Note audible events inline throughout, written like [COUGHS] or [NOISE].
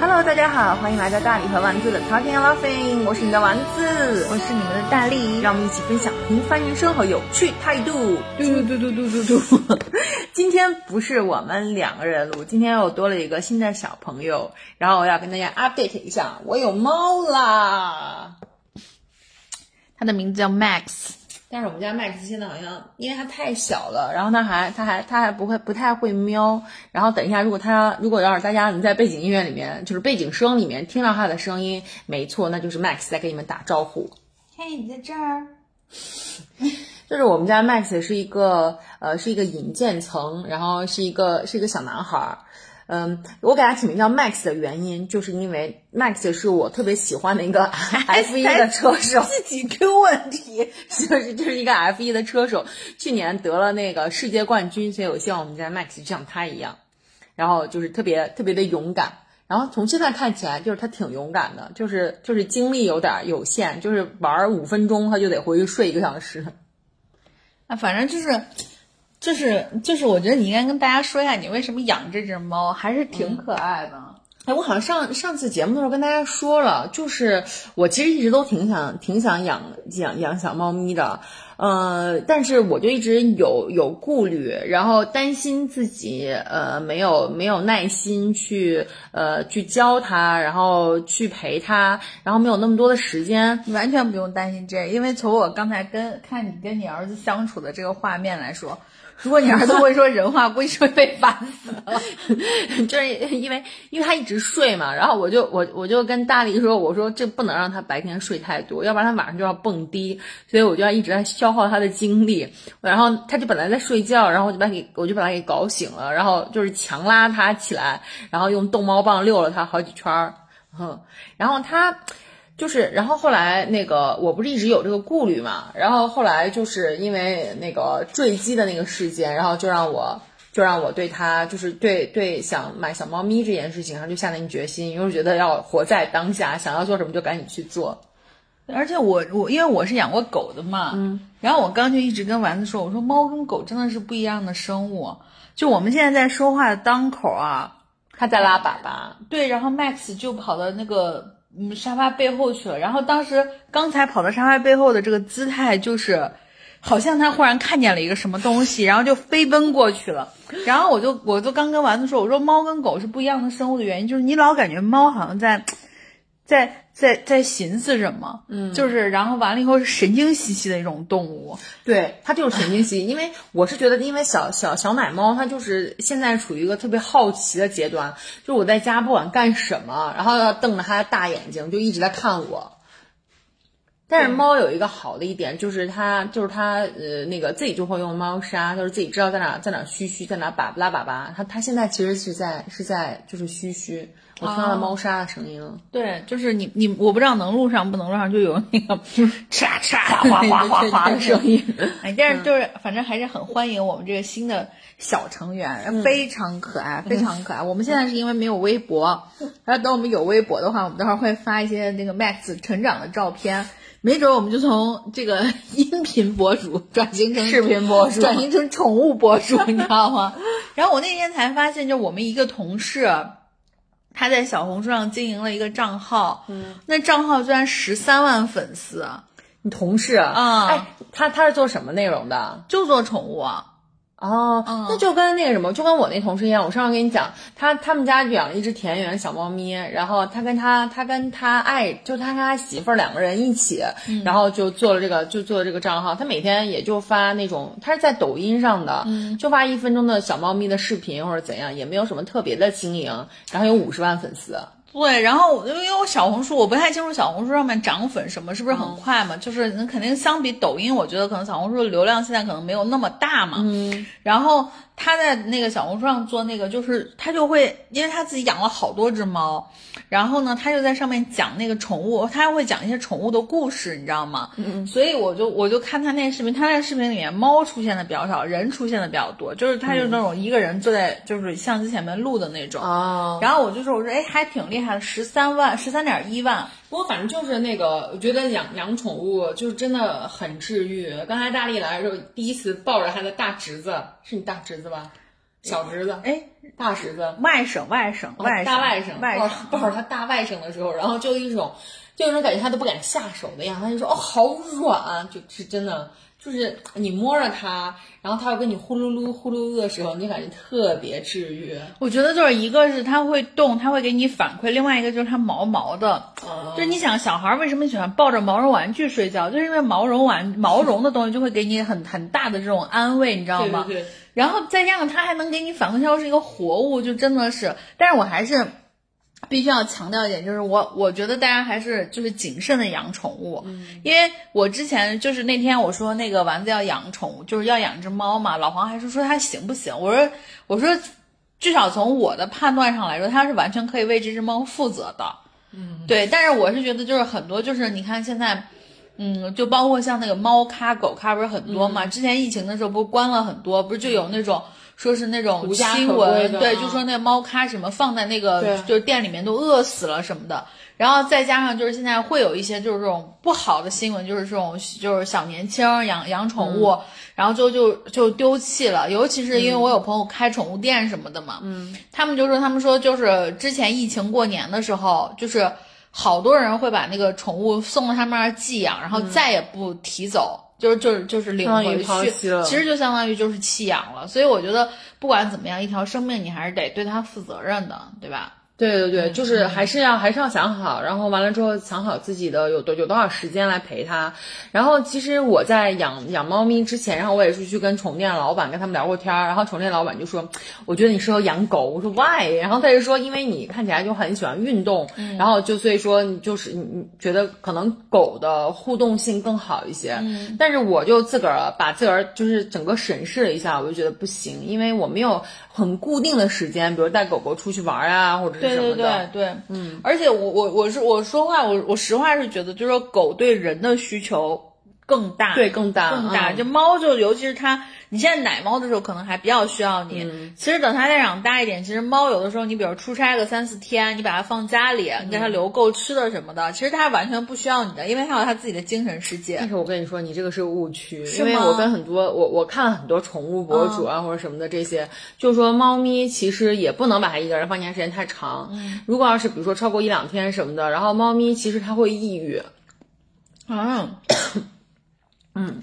Hello，大家好，欢迎来到大理和丸子的 Talking and Laughing，我是你的丸子，我是你们的大力，让我们一起分享平凡人生和有趣态度。嘟嘟嘟嘟嘟嘟。[LAUGHS] 今天不是我们两个人录，今天又多了一个新的小朋友，然后我要跟大家 update 一下，我有猫啦，它的名字叫 Max。但是我们家 Max 现在好像，因为它太小了，然后它还它还它还不会不太会喵。然后等一下，如果它如果要是大家能在背景音乐里面，就是背景声里面听到它的声音，没错，那就是 Max 在给你们打招呼。嘿，你在这儿。就是我们家 Max 是一个呃是一个引渐层，然后是一个是一个小男孩儿。嗯，我给他起名叫 Max 的原因，就是因为 Max 是我特别喜欢的一个 [LAUGHS] F 一的车手。自己出问题，就是就是一个 F 一的车手，去年得了那个世界冠军，所以我希望我们家 Max 就像他一样，然后就是特别特别的勇敢。然后从现在看起来，就是他挺勇敢的，就是就是精力有点有限，就是玩五分钟他就得回去睡一个小时。啊，反正就是。就是就是，我觉得你应该跟大家说一下，你为什么养这只猫，还是挺可爱的。哎，我好像上上次节目的时候跟大家说了，就是我其实一直都挺想挺想养养养小猫咪的，呃，但是我就一直有有顾虑，然后担心自己呃没有没有耐心去呃去教它，然后去陪它，然后没有那么多的时间。你完全不用担心这，因为从我刚才跟看你跟你儿子相处的这个画面来说。如果你儿子会说人话，估计是会被烦死了。[LAUGHS] 就是因为因为他一直睡嘛，然后我就我我就跟大力说，我说这不能让他白天睡太多，要不然他晚上就要蹦迪，所以我就要一直在消耗他的精力。然后他就本来在睡觉，然后我就把给我就把他给搞醒了，然后就是强拉他起来，然后用逗猫棒遛了他好几圈儿，哼，然后他。就是，然后后来那个，我不是一直有这个顾虑嘛，然后后来就是因为那个坠机的那个事件，然后就让我就让我对他就是对对想买小猫咪这件事情上就下定决心，因为觉得要活在当下，想要做什么就赶紧去做。而且我我因为我是养过狗的嘛，嗯，然后我刚就一直跟丸子说，我说猫跟狗真的是不一样的生物。就我们现在在说话的当口啊，它在拉粑粑，对，然后 Max 就跑到那个。嗯，沙发背后去了。然后当时刚才跑到沙发背后的这个姿态，就是好像他忽然看见了一个什么东西，然后就飞奔过去了。然后我就我就刚跟丸子说，我说猫跟狗是不一样的生物的原因，就是你老感觉猫好像在。在在在寻思什么？嗯，就是然后完了以后是神经兮兮的一种动物，对，它就是神经兮。因为我是觉得，因为小小小奶猫它就是现在处于一个特别好奇的阶段，就我在家不管干什么，然后要瞪着它的大眼睛，就一直在看我。但是猫有一个好的一点，就是它就是它呃那个自己就会用猫砂，就是自己知道在哪在哪嘘嘘，在哪粑拉粑粑。它它现在其实是在是在就是嘘嘘。我听到了猫砂的声音了。对，就是你你，我不知道能录上不能录上，就有那个 [LAUGHS] [LAUGHS] 哧哧哗哗哗哗的声音。哎，但是就是反正还是很欢迎我们这个新的小成员，非常可爱，非常可爱。我们现在是因为没有微博，然后等我们有微博的话，我们待会儿会发一些那个 Max 成长的照片，没准我们就从这个音频博主转型成视频博主，转型成宠物博主，你知道吗？然后我那天才发现，就我们一个同事。他在小红书上经营了一个账号，嗯，那账号居然十三万粉丝，你同事啊？哎，他他是做什么内容的？就做宠物。哦，那就跟那个什么，就跟我那同事一样。我上次跟你讲，他他们家养了一只田园小猫咪，然后他跟他他跟他爱，就他跟他媳妇儿两个人一起，然后就做了这个，就做了这个账号。他每天也就发那种，他是在抖音上的，就发一分钟的小猫咪的视频或者怎样，也没有什么特别的经营，然后有五十万粉丝。对，然后因为我小红书，我不太清楚小红书上面涨粉什么是不是很快嘛？就是那肯定相比抖音，我觉得可能小红书的流量现在可能没有那么大嘛。嗯，然后。他在那个小红书上做那个，就是他就会，因为他自己养了好多只猫，然后呢，他就在上面讲那个宠物，他还会讲一些宠物的故事，你知道吗？所以我就我就看他那个视频，他那个视频里面猫出现的比较少，人出现的比较多，就是他就那种一个人坐在就是相机前面录的那种。哦。然后我就说，我说，哎，还挺厉害的，十三万，十三点一万。不过反正就是那个，我觉得养养宠物就是真的很治愈。刚才大力来的时候，第一次抱着他的大侄子，是你大侄子吧？小侄子，哎，大侄子，外甥，外甥，外大外甥，外甥，抱着他大外甥的时候，然后就一种，就有种感觉他都不敢下手的样子，他就说哦，好软，就是真的。就是你摸着它，然后它又跟你呼噜噜呼噜噜的时候，你就感觉特别治愈。我觉得就是一个是它会动，它会给你反馈；另外一个就是它毛毛的。就是你想小孩为什么喜欢抱着毛绒玩具睡觉，就是因为毛绒玩毛绒的东西就会给你很很大的这种安慰，你知道吗？对对。然后再加上它还能给你反馈，它又是一个活物，就真的是。但是我还是。必须要强调一点，就是我我觉得大家还是就是谨慎的养宠物，因为我之前就是那天我说那个丸子要养宠物，就是要养只猫嘛，老黄还是说它行不行？我说我说至少从我的判断上来说，它是完全可以为这只猫负责的，嗯，对。但是我是觉得就是很多就是你看现在，嗯，就包括像那个猫咖狗咖不是很多嘛？之前疫情的时候不是关了很多，不是就有那种。说是那种新闻，对，就说那猫咖什么放在那个就是店里面都饿死了什么的，然后再加上就是现在会有一些就是这种不好的新闻，就是这种就是小年轻养养宠物，然后就就就丢弃了，尤其是因为我有朋友开宠物店什么的嘛，嗯，他们就说他们说就是之前疫情过年的时候，就是好多人会把那个宠物送到他们那儿寄养，然后再也不提走。就是就是就是领回去，其实就相当于就是弃养了，所以我觉得不管怎么样，一条生命你还是得对它负责任的，对吧？对对对，就是还是要还是要想好，然后完了之后想好自己的有多有多少时间来陪它。然后其实我在养养猫咪之前，然后我也是去跟宠物店老板跟他们聊过天儿，然后宠物店老板就说，我觉得你适合养狗。我说 why？然后他就说，因为你看起来就很喜欢运动，然后就所以说你就是你你觉得可能狗的互动性更好一些。但是我就自个儿把自个儿就是整个审视了一下，我就觉得不行，因为我没有很固定的时间，比如带狗狗出去玩啊，或者。对对对对，嗯，而且我我我是我说话，我我实话是觉得，就是说狗对人的需求更大，对更大更大。就猫就尤其是它，你现在奶猫的时候可能还比较需要你。其实等它再长大一点，其实猫有的时候你比如出差个三四天，你把它放家里，你给它留够吃的什么的，其实它完全不需要你的，因为它有它自己的精神世界。但是我跟你说，你这个是误区，因为我跟很多我我看了很多宠物博主啊或者什么的这些，就是说猫咪其实也不能把它一个人放家时间太长。如果要是比如说超过一两天什么的，然后猫咪其实它会抑郁。嗯 [COUGHS] 嗯。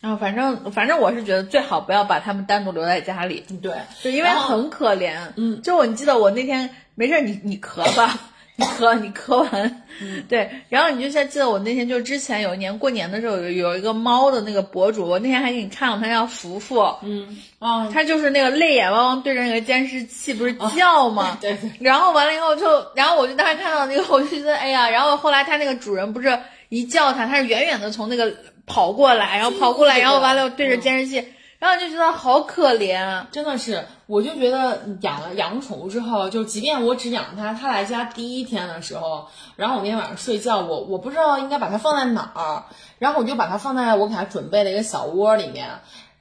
然后反正反正我是觉得最好不要把它们单独留在家里，对，就因为很可怜。嗯，就我你记得我那天没事，你你咳吧，[LAUGHS] 你咳你咳完，对，然后你就像记得我那天就之前有一年过年的时候有有一个猫的那个博主，我那天还给你看了，他叫福福，嗯啊，他就是那个泪眼汪汪对着那个监视器不是叫吗？[LAUGHS] 对对。然后完了以后就，然后我就当时看到那个，我就觉得哎呀，然后后来他那个主人不是一叫他，他是远远的从那个。跑过来，然后跑过来，然后完了对着监视器，然后就觉得好可怜，真的是，我就觉得养了养宠物之后，就即便我只养它，它来家第一天的时候，然后我那天晚上睡觉，我我不知道应该把它放在哪儿，然后我就把它放在我给它准备的一个小窝里面。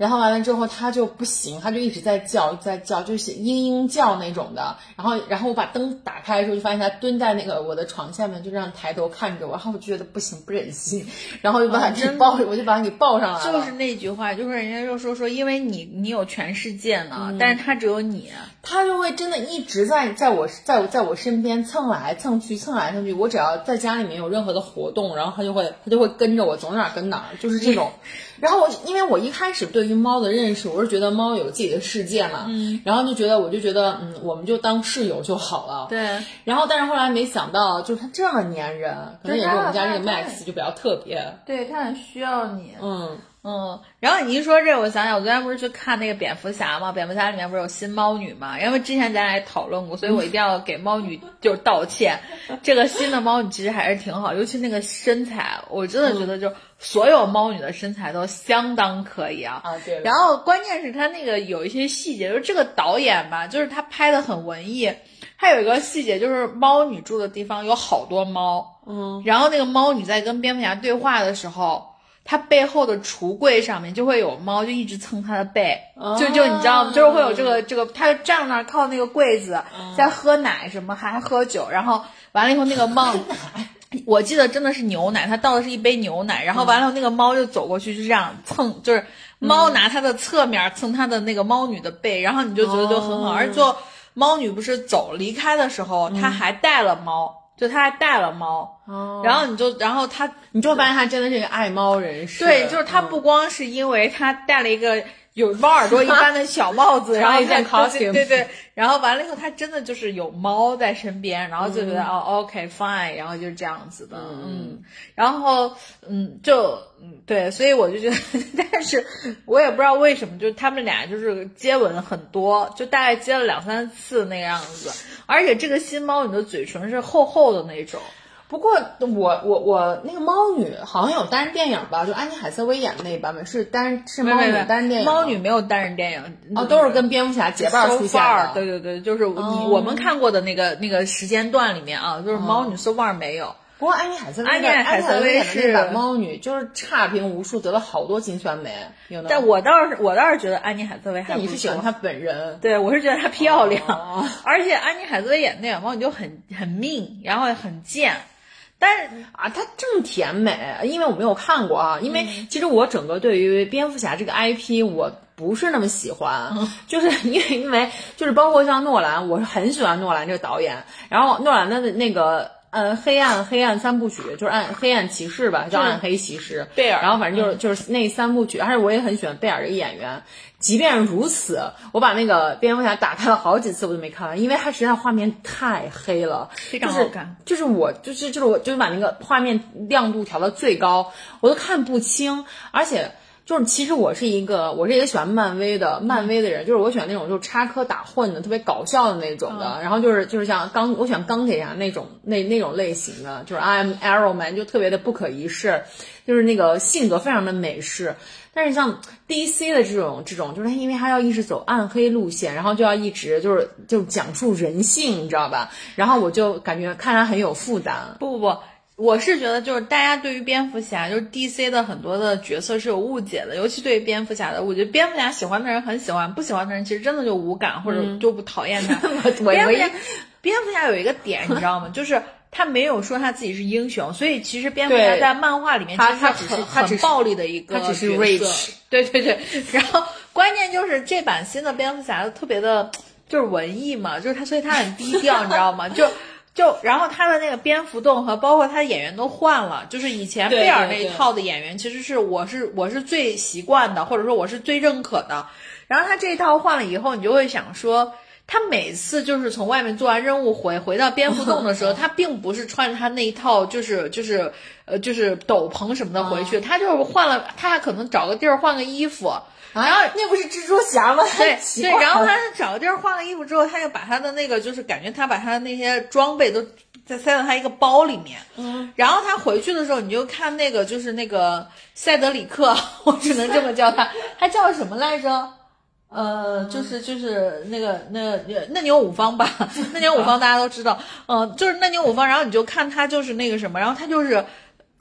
然后完了之后，它就不行，它就一直在叫，在叫，就是嘤嘤叫那种的。然后，然后我把灯打开的时候，就发现它蹲在那个我的床下面，就这样抬头看着我。然后我就觉得不行，不忍心，然后就把它给抱，我就把它给抱上来了。就是那句话，就是人家就说说，因为你你有全世界呢，但是它只有你，它就会真的一直在在我在我在我身边蹭来蹭去，蹭来蹭去。我只要在家里面有任何的活动，然后它就会它就会跟着我，走哪跟哪，就是这种。[LAUGHS] 然后我因为我一开始对于猫的认识，我是觉得猫有自己的世界嘛，嗯，然后就觉得我就觉得嗯，我们就当室友就好了，对。然后但是后来没想到，就是它这么粘人，可能也是我们家这个 Max 就比较特别，对，它很需要你，嗯。嗯，然后你一说这，我想想，我昨天不是去看那个蝙蝠侠嘛？蝙蝠侠里面不是有新猫女嘛？因为之前咱俩也讨论过，所以我一定要给猫女 [LAUGHS] 就是道歉。这个新的猫女其实还是挺好，尤其那个身材，我真的觉得就所有猫女的身材都相当可以啊。啊，对。然后关键是他那个有一些细节，就是这个导演吧，就是他拍的很文艺。他有一个细节，就是猫女住的地方有好多猫，嗯，然后那个猫女在跟蝙蝠侠对话的时候。它背后的橱柜上面就会有猫，就一直蹭它的背，就就你知道吗？就是会有这个这个，它就站那儿靠那个柜子，在喝奶什么，还喝酒，然后完了以后那个猫，[LAUGHS] 我记得真的是牛奶，他倒的是一杯牛奶，然后完了那个猫就走过去，就这样蹭，就是猫拿它的侧面蹭它的那个猫女的背，然后你就觉得就很好。而且猫女不是走离开的时候，它还带了猫，就他还带了猫，然后你就然后他你就发现他真的是一个爱猫人士。对，就是他不光是因为他带了一个。有猫耳朵一般的小帽子，[LAUGHS] 然后一件 costume，对对，然后完了以后，它真的就是有猫在身边，然后就觉得哦，OK fine，然后就是这样子的，嗯，然后嗯，就嗯对，所以我就觉得，[LAUGHS] 但是我也不知道为什么，就他们俩就是接吻很多，就大概接了两三次那个样子，而且这个新猫你的嘴唇是厚厚的那种。不过我我我那个猫女好像有单人电影吧？就安妮海瑟薇演的那版本是单是猫女单人电影。猫女没有单人电影，哦，都是跟蝙蝠侠结伴出现的。对对对，就是你我们看过的那个那个时间段里面啊，就是猫女 so far 没有。不过安妮海瑟薇安妮海瑟薇演的那版猫女就是差评无数，得了好多金酸梅。但我倒是我倒是觉得安妮海瑟薇还你是喜欢她本人？对，我是觉得她漂亮，[LAUGHS] 而且安妮海瑟薇演那版猫女就很很命，然后很贱。但是啊，它这么甜美，因为我没有看过啊。因为其实我整个对于蝙蝠侠这个 IP 我不是那么喜欢，就是因为因为就是包括像诺兰，我是很喜欢诺兰这个导演。然后诺兰的那个呃黑暗黑暗三部曲，就是暗黑暗骑士吧，叫暗黑骑士。贝尔。然后反正就是就是那三部曲，而且我也很喜欢贝尔这个演员。即便如此，我把那个蝙蝠侠打开了好几次，我都没看完，因为它实在画面太黑了，非常好看。就是我就是就是我就是把那个画面亮度调到最高，我都看不清。而且就是其实我是一个我是一个喜欢漫威的漫威的人，就是我喜欢那种就是插科打诨的特别搞笑的那种的。然后就是就是像钢我喜欢钢铁侠那种那那种类型的，就是 I'm Arrow Man 就特别的不可一世，就是那个性格非常的美式。但是像 DC 的这种这种，就是他因为他要一直走暗黑路线，然后就要一直就是就讲述人性，你知道吧？然后我就感觉看他很有负担。不不不，我是觉得就是大家对于蝙蝠侠，就是 DC 的很多的角色是有误解的，尤其对于蝙蝠侠的，我觉得蝙蝠侠喜欢的人很喜欢，不喜欢的人其实真的就无感或者就不讨厌他。[LAUGHS] 蝙蝠侠，蝙蝠侠有一个点你知道吗？[LAUGHS] 就是。他没有说他自己是英雄，所以其实蝙蝠侠在漫画里面其实他只是很暴力的一个角色。对对对，然后关键就是这版新的蝙蝠侠特别的，就是文艺嘛，就是他，所以他很低调，你知道吗？就就然后他的那个蝙蝠洞和包括他的演员都换了，就是以前贝尔那一套的演员，其实是我是我是最习惯的，或者说我是最认可的。然后他这一套换了以后，你就会想说。他每次就是从外面做完任务回回到蝙蝠洞的时候，[LAUGHS] 他并不是穿着他那一套就是就是呃就是斗篷什么的回去，他就是换了，他还可能找个地儿换个衣服，然后那不是蜘蛛侠吗？对对，然后他找个地儿换了衣服之后，他就把他的那个就是感觉他把他的那些装备都再塞到他一个包里面，嗯，然后他回去的时候，你就看那个就是那个塞德里克，我只能这么叫他，他叫什么来着？呃，就是就是那个那那牛五方吧，那牛五方大家都知道，嗯，就是那牛五方，然后你就看他就是那个什么，然后他就是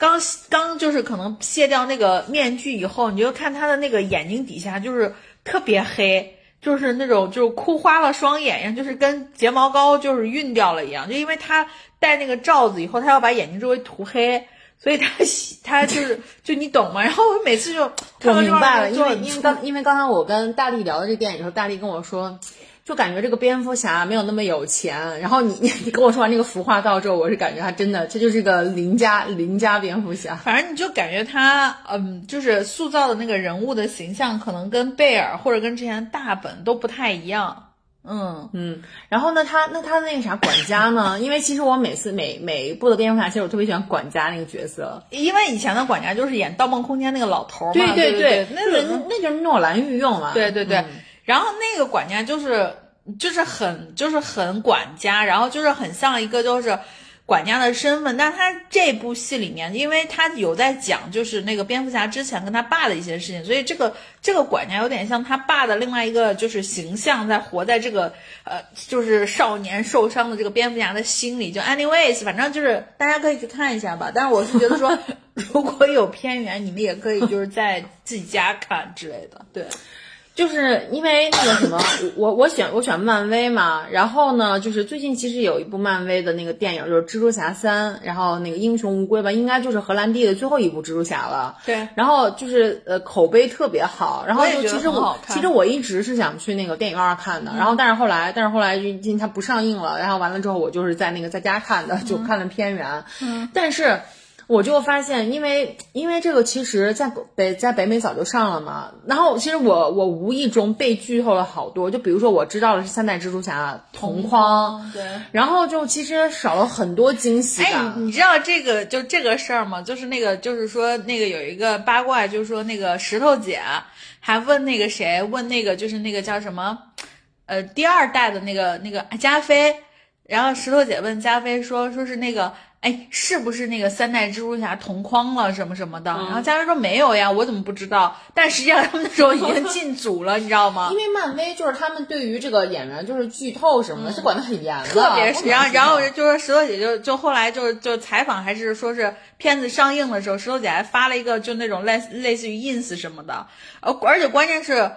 刚刚就是可能卸掉那个面具以后，你就看他的那个眼睛底下就是特别黑，就是那种就是哭花了双眼一样，就是跟睫毛膏就是晕掉了一样，就因为他戴那个罩子以后，他要把眼睛周围涂黑。所以他他就是 [LAUGHS] 就你懂吗？然后我每次就我明白了，因为因为刚因为刚才我跟大力聊的这电影的时候，大力跟我说，就感觉这个蝙蝠侠没有那么有钱。然后你你你跟我说完这个服化道之后，我是感觉他真的这就是个邻家邻家蝙蝠侠。反正你就感觉他嗯，就是塑造的那个人物的形象，可能跟贝尔或者跟之前大本都不太一样。嗯嗯，然后呢，他那他那个啥管家呢？因为其实我每次每每一部的蝙蝠侠，其实我特别喜欢管家那个角色，因为以前的管家就是演《盗梦空间》那个老头嘛，对对对，那个那就是诺兰御用嘛，对对对。然后那个管家就是就是很就是很管家，然后就是很像一个就是。管家的身份，但是他这部戏里面，因为他有在讲，就是那个蝙蝠侠之前跟他爸的一些事情，所以这个这个管家有点像他爸的另外一个就是形象，在活在这个呃就是少年受伤的这个蝙蝠侠的心里。就 anyways，反正就是大家可以去看一下吧。但是我是觉得说，[LAUGHS] 如果有片源，你们也可以就是在自己家看之类的。对。就是因为那个什么，我我选我选漫威嘛，然后呢，就是最近其实有一部漫威的那个电影，就是蜘蛛侠三，然后那个英雄无归吧，应该就是荷兰弟的最后一部蜘蛛侠了。对，然后就是呃口碑特别好，然后就其实我其实我一直是想去那个电影院看的，然后但是后来但是后来就因为它不上映了，然后完了之后我就是在那个在家看的，就看了片源。嗯，但是。我就发现，因为因为这个，其实在北在北美早就上了嘛。然后其实我我无意中被剧透了好多，就比如说我知道的是三代蜘蛛侠同框，对。然后就其实少了很多惊喜哎，你你知道这个就这个事儿吗？就是那个，就是说那个有一个八卦，就是说那个石头姐还问那个谁，问那个就是那个叫什么，呃，第二代的那个那个加菲，然后石头姐问加菲说，说是那个。哎，是不是那个三代蜘蛛侠同框了什么什么的？然后家人说没有呀，我怎么不知道？但实际上他们那时候已经 [LAUGHS] 进组了，你知道吗？因为漫威就是他们对于这个演员就是剧透什么的，是管得很严的，特别是，然后然后就就说石头姐就就后来就就采访还是说是片子上映的时候，石头姐还发了一个就那种类类似于 ins 什么的，呃，而且关键是。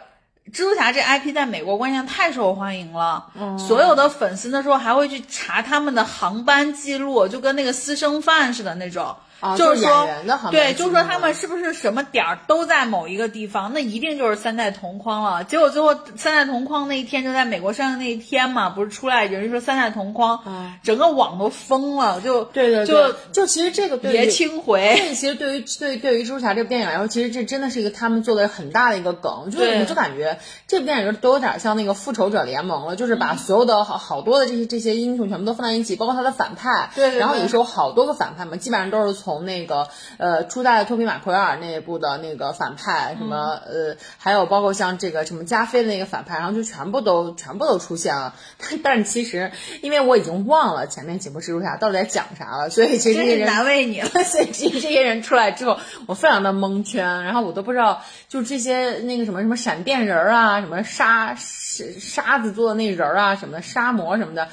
蜘蛛侠这 IP 在美国关键太受欢迎了，所有的粉丝那时候还会去查他们的航班记录，就跟那个私生饭似的那种。啊，就是说对，就是说他们是不是什么点儿都在某一个地方，那一定就是三代同框了。结果最后三代同框那一天就在美国上映那一天嘛，不是出来有人说三代同框，整个网都疯了，就嗯对对就对，就其实这个对于爷青回。这其实对于对对于蜘蛛侠这部电影来说，其实这真的是一个他们做的很大的一个梗，就是对我就感觉这部电影都有点像那个复仇者联盟了，就是把所有的好好多的这些这些英雄全部都放在一起，包括他的反派，对对对然后也是有好多个反派嘛，基本上都是从那个呃初代的托比马奎尔那一部的那个反派，什么、呃还有包括像这个什么加菲的那个反派，然后就全部都全部都出现了，[LAUGHS] 但但是其实因为我已经忘了前面几部蜘蛛侠到底在讲啥了，所以其实这些人难为你了。[LAUGHS] 所以这这些人出来之后，我非常的蒙圈，然后我都不知道，就这些那个什么什么闪电人儿啊，什么沙沙沙子做的那人儿啊，什么的沙魔什么的，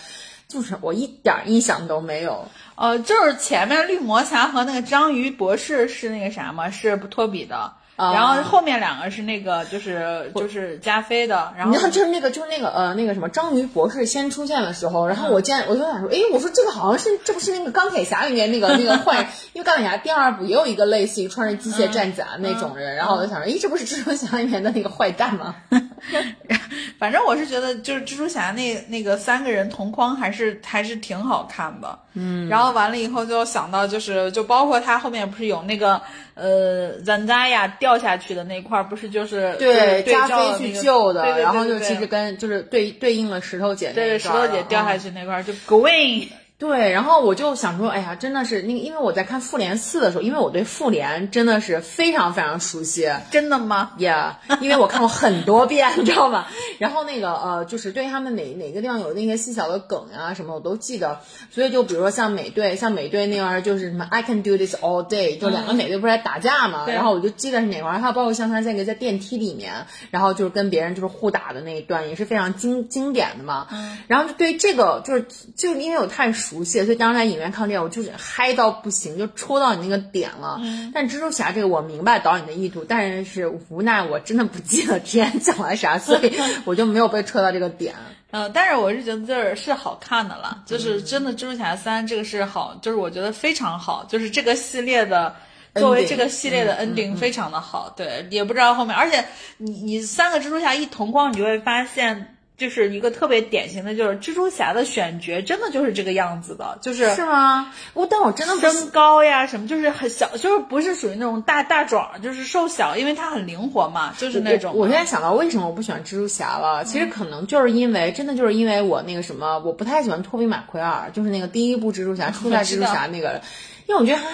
就是我一点儿印象都没有。呃，就是前面绿魔侠和那个章鱼博士是那个啥吗？是托比的。啊然后后面两个是那个，就是就是加菲的，然后你知道，就是那个，就是那个，呃，那个什么，章鱼博士先出现的时候，然后我见，我就想说，哎，我说这个好像是，这不是那个钢铁侠里面那个 [LAUGHS] 那个坏人，因为钢铁侠第二部也有一个类似于穿着机械战甲那种人，然后我就想说，诶，这不是蜘蛛侠里面的那个坏蛋吗？[LAUGHS] 反正我是觉得，就是蜘蛛侠那那个三个人同框还是还是挺好看的。嗯，然后完了以后就想到，就是就包括他后面不是有那个呃 Zendaya 掉下去的那块儿，不是就是对，对加菲去救的，然后就其实跟就是对对应了石头姐那对石头姐掉下嗯去那块儿就 Gwen。对，然后我就想说，哎呀，真的是那个，因为我在看复联四的时候，因为我对复联真的是非常非常熟悉。真的吗？Yeah，[LAUGHS] 因为我看过很多遍，你知道吗？然后那个呃，就是对他们哪哪个地方有那些细小的梗呀、什么，我都记得。所以就比如说像美队，像美队那玩意儿就是什么 I can do this all day，就两个美队不是在打架嘛，对然后我就记得是哪块儿，还有包括像他那个在电梯里面，然后就是跟别人就是互打的那一段，也是非常经经典的嘛。然后就对这个就是就因为我太熟悉了，所以当时在影院看电影，我就是嗨到不行，就戳到你那个点了。但蜘蛛侠这个我明白导演的意图，但是无奈我真的不记得之前讲了啥，所以 [LAUGHS] 我就没有被戳到这个点。嗯，但是我是觉得就是好看的了，就是真的《蜘蛛侠三》这个是好，就是我觉得非常好，就是这个系列的。作为这个系列的 ending 非常的好，对，也不知道后面，而且你你三个蜘蛛侠一同框，你就会发现，就是一个特别典型的，就是蜘蛛侠的选角真的就是这个样子的，就是是吗？我但我真的不身高呀什么，就是很小，就是不是属于那种大大壮，就是瘦小，因为他很灵活嘛，就是那种。我我现在想到为什么我不喜欢蜘蛛侠了，其实可能就是因为真的就是因为我那个什么，我不太喜欢托比马奎尔，就是那个第一部蜘蛛侠初代蜘蛛侠那个，因为我觉得他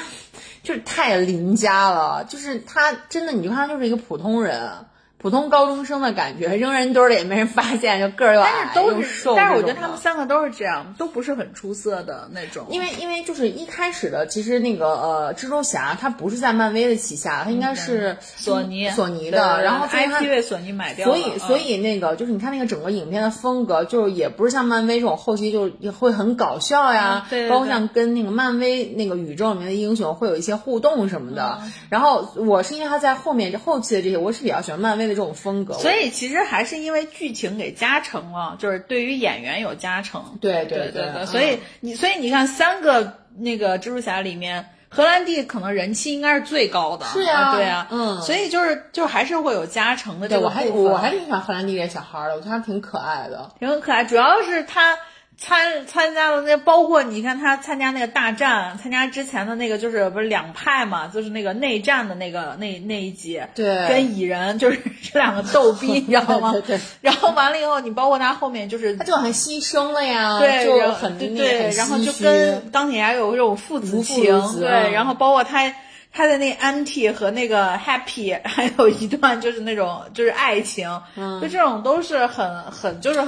就是太邻家了，就是他真的你就看他就是一个普通人。普通高中生的感觉，[LAUGHS] 扔人堆里也没人发现，[LAUGHS] 就个儿又矮但是都是又瘦，但是我觉得他们三个都是这样，都不是很出色的那种。因为因为就是一开始的，其实那个呃，蜘蛛侠他不是在漫威的旗下，他应该是索尼索尼的，然后 IP 被索尼买掉了，所以所以那个就是你看那个整个影片的风格，就是也不是像漫威这种后期就也会很搞笑呀，嗯对对对包括像跟那个漫威那个宇宙里面的英雄会有一些互动什么的。嗯然后我是因为他在后面这后期的这些，我是比较喜欢漫威的这种风格。所以其实还是因为剧情给加成了，就是对于演员有加成。对对对对，所以你所以你看三个那个蜘蛛侠里面。荷兰弟可能人气应该是最高的，是啊，对啊，嗯，所以就是就还是会有加成的这个我还我还挺喜欢荷兰弟这小孩的，我觉得他挺可爱的，挺可爱。主要是他参参加了那，包括你看他参加那个大战，参加之前的那个就是不是两派嘛，就是那个内战的那个那那一集，对，跟蚁人就是 [LAUGHS] 这两个逗逼，你知道吗？对对。然后完了以后，你包括他后面就是他就很牺牲了呀，对，就很对，然后就跟钢铁侠有这种父子情，对，然后包括他他的那 anti 和那个 happy [LAUGHS] 还有一段就是那种就是爱情，嗯，就这种都是很很就是。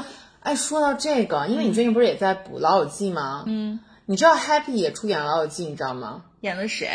哎，说到这个，因为你最近不是也在补《老友记》吗？嗯，你知道 Happy 也出演《老友记》，你知道吗？演的谁？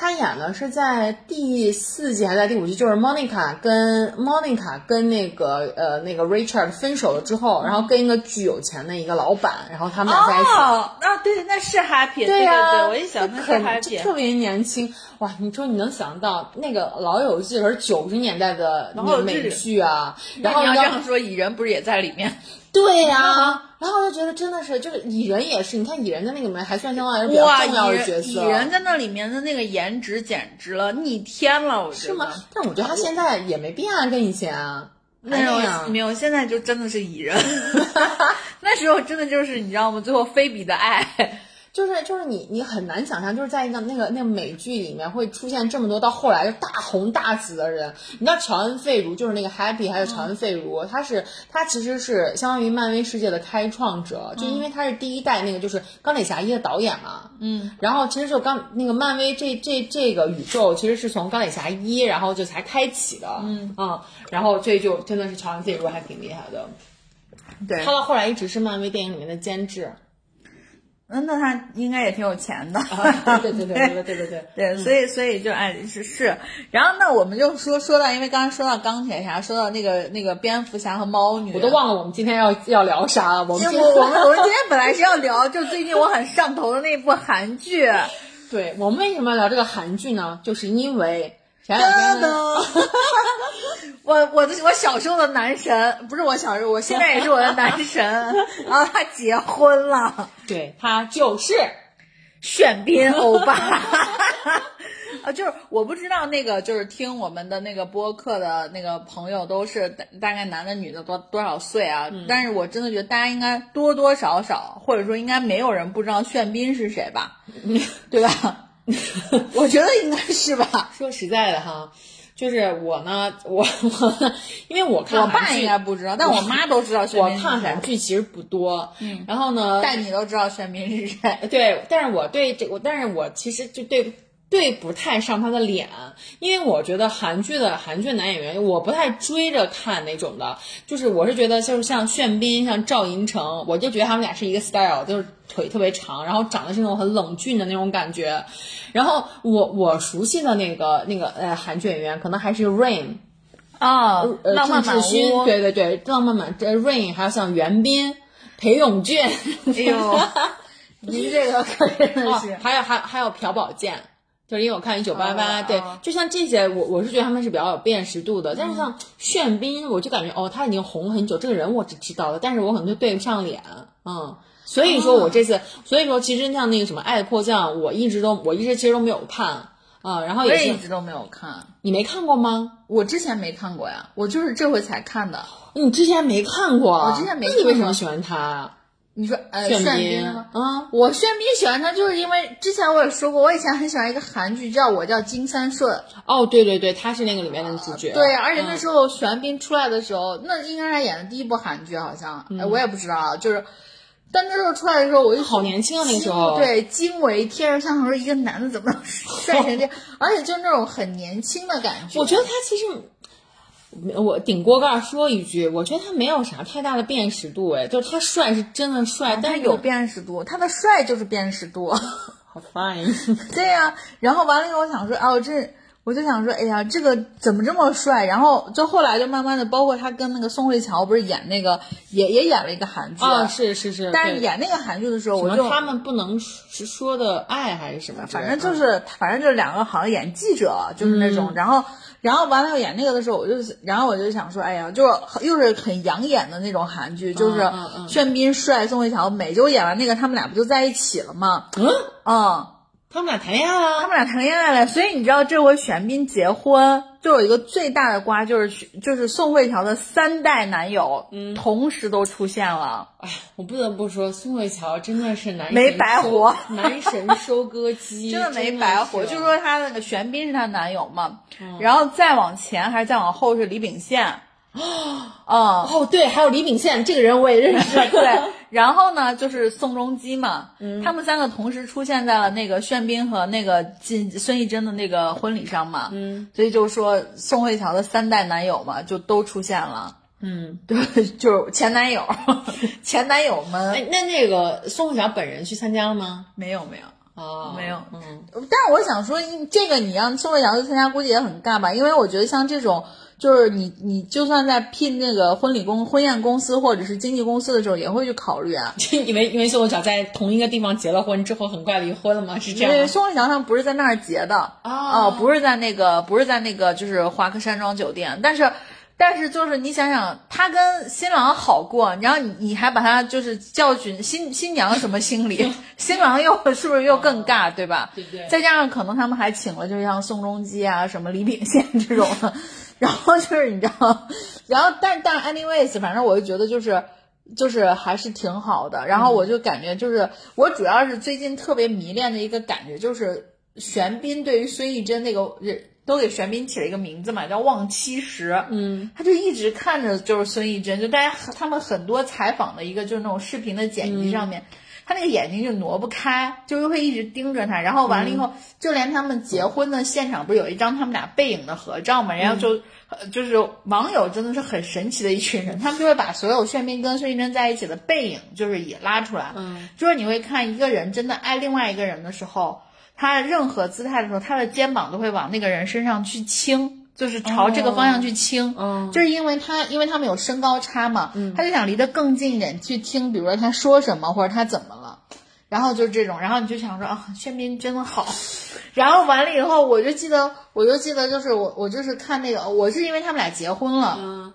他演的是在第四季还是在第五季？就是 Monica 跟 Monica 跟那个呃那个 Richard 分手了之后，然后跟一个巨有钱的一个老板，然后他们俩在一起。哦，啊，对，那是 Happy。对呀，对，我一想那是 Happy，特别年轻。哇，你说你能想到那个《老友记》可是九十年代的那个美剧啊？然后你要这样说，蚁人不是也在里面？对呀，然后我就觉得真的是，就是蚁人也是，你看蚁人在那里面还算相当来说比较重要的角色。蚁人在那里面的那个颜值简直了，逆天了，我觉得。是吗？但我觉得他现在也没变啊，跟以前啊。没有，没有，现在就真的是蚁人。[LAUGHS] [LAUGHS] 那时候真的就是你知道吗？最后菲比的爱。就是就是你你很难想象，就是在一个那个那个美剧里面会出现这么多到后来就大红大紫的人。你知道乔恩费如就是那个 Happy，还有乔恩费如，他是他其实是相当于漫威世界的开创者，就因为他是第一代那个就是钢铁侠一的导演嘛。嗯。然后其实就刚那个漫威这这这个宇宙其实是从钢铁侠一然后就才开启的。嗯嗯。然后这就真的是乔恩费如还挺厉害的。对。他到后来一直是漫威电影里面的监制。嗯，那他应该也挺有钱的。对对对对对 [LAUGHS] 对对。对，所以所以就哎是是，然后那我们就说说到，因为刚才说到钢铁侠，说到那个那个蝙蝠侠和猫女，我都忘了我们今天要要聊啥了。我们我们 [LAUGHS] 我们今天本来是要聊就最近我很上头的那部韩剧。对我们为什么要聊这个韩剧呢？就是因为。噔噔，[LAUGHS] 我我的我小时候的男神不是我小时候，我现在也是我的男神。[LAUGHS] 然后他结婚了，对他就是炫斌欧巴。[LAUGHS] 啊，就是我不知道那个就是听我们的那个播客的那个朋友都是大概男的女的多多少岁啊？但是我真的觉得大家应该多多少少，或者说应该没有人不知道炫斌是谁吧？对吧？[LAUGHS] 我觉得应该是吧。[LAUGHS] 说实在的哈，就是我呢，我 [LAUGHS] 我因为我看我爸应该不知道，但我妈都知道。我看韩剧其实不多，嗯，然后呢，但你都知道玄彬是谁？对，但是我对这我，但是我其实就对对不太上他的脸，因为我觉得韩剧的韩剧男演员，我不太追着看那种的，就是我是觉得就是像炫彬、像赵寅成，我就觉得他们俩是一个 style，就是腿特别长，然后长得是那种很冷峻的那种感觉。然后我我熟悉的那个那个呃韩剧演员，可能还是 Rain，啊，呃郑智薰，对对对，浪漫满这 Rain，还有像袁彬、裴勇俊，哎呦，[LAUGHS] 您这个可真的是，还有还还有朴宝剑。就是因为我看一九八八，对，就像这些，我我是觉得他们是比较有辨识度的。但是像炫彬，我就感觉哦，他已经红很久，这个人我是知道的，但是我可能就对不上脸，嗯。所以说我这次，所以说其实像那个什么《爱的迫降》，我一直都我一直其实都没有看啊，然后也是一直都没有看。你没看过吗？我之前没看过呀，我就是这回才看的。你之前没看过？我之前没。那你为什么喜欢他？你说呃，炫彬吗？嗯，我炫彬喜欢他，就是因为之前我也说过，我以前很喜欢一个韩剧，叫我叫金三顺。哦，对对对，他是那个里面的主角。对，而且那时候玄彬出来的时候，那应该是他演的第一部韩剧，好像，哎，我也不知道，就是，但那时候出来的时候，我就好年轻啊，那时候。对，惊为天人，像说一个男的怎么能帅成这样，[LAUGHS] 而且就那种很年轻的感觉。我觉得他其实。我顶锅盖说一句，我觉得他没有啥太大的辨识度，哎，就是他帅是真的帅，但是有辨识度，他的帅就是辨识度。[LAUGHS] 好 fine。[LAUGHS] 对呀，然后完了以后，我想说，啊，我这我就想说，哎呀，这个怎么这么帅？然后就后来就慢慢的，包括他跟那个宋慧乔不是演那个，也也演了一个韩剧啊，是是是。但是演那个韩剧的时候，我就他们不能是说的爱还是什么，反正就是反正就是两个好像演记者，就是那种，然后。然后完了演那个的时候，我就然后我就想说，哎呀，就是又是很养眼的那种韩剧，就是炫斌帅，宋慧乔美。结果演完那个，他们俩不就在一起了吗？嗯，嗯。他们俩谈恋爱了。他们俩谈恋爱了，所以你知道这回玄彬结婚就有一个最大的瓜，就是就是宋慧乔的三代男友，嗯，同时都出现了。哎，我不得不说，宋慧乔真的是男没白活。[LAUGHS] 男神收割机，[LAUGHS] 真的没白活，就说她那个玄彬是她男友嘛，嗯。然后再往前还是再往后是李秉宪，嗯，[GASPS] 哦，对，还有李秉宪这个人我也认识，[LAUGHS] 对，然后呢就是宋仲基嘛，嗯他们三个同时出现在了那个炫彬和那个金孙艺珍的那个婚礼上嘛，嗯，所以就是说宋慧乔的三代男友嘛就都出现了，嗯，[LAUGHS] 对，就是前男友，[LAUGHS] 前男友们哎，那那个宋慧乔本人去参加了吗？没有没有。哦，没有嗯，但是我想说，这个你让宋慧乔去参加，估计也很尬吧？因为我觉得像这种，就是你你就算在聘那个婚礼公婚宴公司或者是经纪公司的时候，也会去考虑啊。[LAUGHS] 因为因为宋慧乔在同一个地方结了婚之后，很快离婚了吗？是这样对？宋慧乔他们不是在那儿结的哦不是在那个不是在那个就是华克山庄酒店，但是。但是就是你想想，他跟新郎好过，然后你你还把他就是教训新新娘什么心理，[LAUGHS] 新郎又是不是又更尬，对吧？对对再加上可能他们还请了，就像宋仲基啊、什么李秉宪这种的，[LAUGHS] 然后就是你知道，然后但但 anyways，反正我就觉得就是就是还是挺好的。然后我就感觉就是我主要是最近特别迷恋的一个感觉就是玄彬对于孙艺珍那个人。都给玄彬起了一个名字嘛，叫望七十。嗯，他就一直看着就是孙艺珍，就大家他们很多采访的一个就是那种视频的剪辑上面，他那个眼睛就挪不开，就会一直盯着他。然后完了以后，就连他们结婚的现场不是有一张他们俩背影的合照嘛？然后就、呃就是网友真的是很神奇的一群人，他们就会把所有炫彬跟孙艺珍在一起的背影，就是也拉出来。嗯，就是你会看一个人真的爱另外一个人的时候。他任何姿态的时候，他的肩膀都会往那个人身上去倾，就是朝这个方向去倾。嗯就是因为他，因为他们有身高差嘛，他就想离得更近一点去听，比如说他说什么或者他怎么了，然后就是这种，然后你就想说啊，炫彬真的好。然后完了以后，我就记得，我就记得，就是我我就是看那个，我是因为他们俩结婚了，嗯，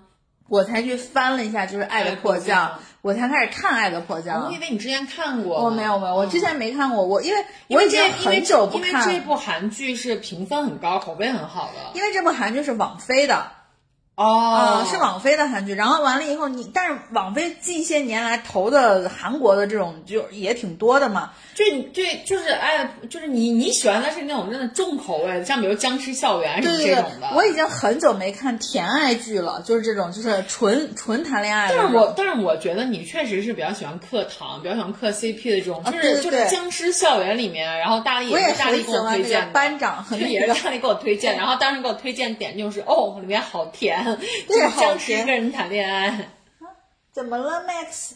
我才去翻了一下，就是《爱的迫降》，我才开始看《爱的迫降我》。以为你之前看过呢，我没有没有，我之前没看过，我因为我已经很久不看因为，这部韩剧是评分很高，口碑很好的。因为这部韩剧是网飞的，哦啊，是网飞的韩剧。然后完了以后你，但是网飞近些年来投的韩国的这种就也挺多的嘛。就对，就是哎，就是你你喜欢的是那种真的重口味的，像比如《僵尸校园》什么这种的。，我已经很久没看甜爱剧了，就是这种就是纯纯谈恋爱的。但是我但是我觉得你确实是比较喜欢磕糖，比较喜欢磕 CP 的这种，就是、就是《僵尸校园》里面，然后大力我也是大力给我推荐班长和对，那个也是大力给我推荐，然后当时给我推荐点就是哦，里面好甜，就是僵尸跟人谈恋爱。怎么了，Max？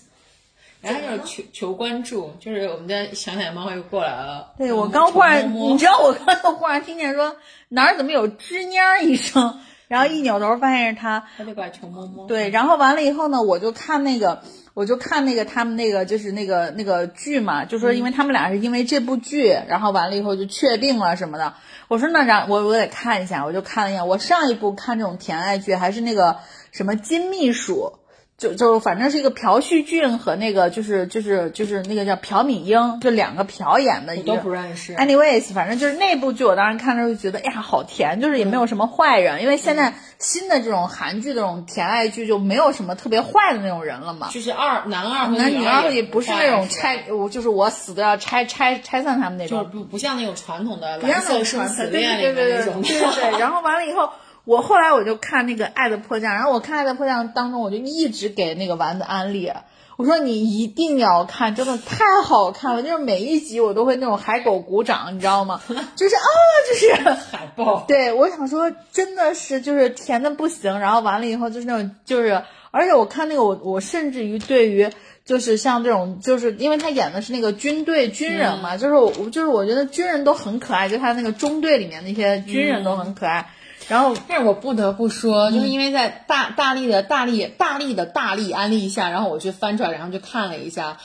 然后就是求求关注，就是我们的小奶猫又过来了。对我刚忽然，你知道我刚才忽然听见说哪儿怎么有吱蔫儿一声，然后一扭头发现是他。他就过来求摸摸。对，然后完了以后呢，我就看那个，我就看那个他们那个就是那个那个剧嘛，就说因为他们俩是因为这部剧，然后完了以后就确定了什么的。我说那让我我得看一下，我就看了一眼。我上一部看这种甜爱剧还是那个什么金秘书。就就反正是一个朴叙俊和那个就是就是就是那个叫朴敏英，就两个朴演的一个我都不认识。Anyways，反正就是那部剧，我当时看的时候就觉得，哎呀，好甜，就是也没有什么坏人，因为现在新的这种韩剧的这种甜爱剧就没有什么特别坏的那种人了嘛。就是二男二和男女二二也不是那种拆，我就是我死都要拆拆拆散他们那种就是种，不不像那种传统的蓝色生死对恋里面对对对那种对对对。[LAUGHS] 然后完了以后，我后来我就看那个《爱的迫降》，然后我看《爱的迫降》当中，我就一直给那个丸子安利。我说你一定要看，真的太好看了，就是每一集我都会那种海狗鼓掌，你知道吗？[LAUGHS] 就是啊，就是海报。对，我想说，真的是就是甜的不行，然后完了以后就是那种就是，而且我看那个我我甚至于对于就是像这种就是因为他演的是那个军队军人嘛，就是我就是我觉得军人都很可爱，就他那个中队里面那些军人都很可爱，然后但是我不得不说，就是因为在大大力的大力大力的大力安利一下，然后我去翻出来，然后就看了一下。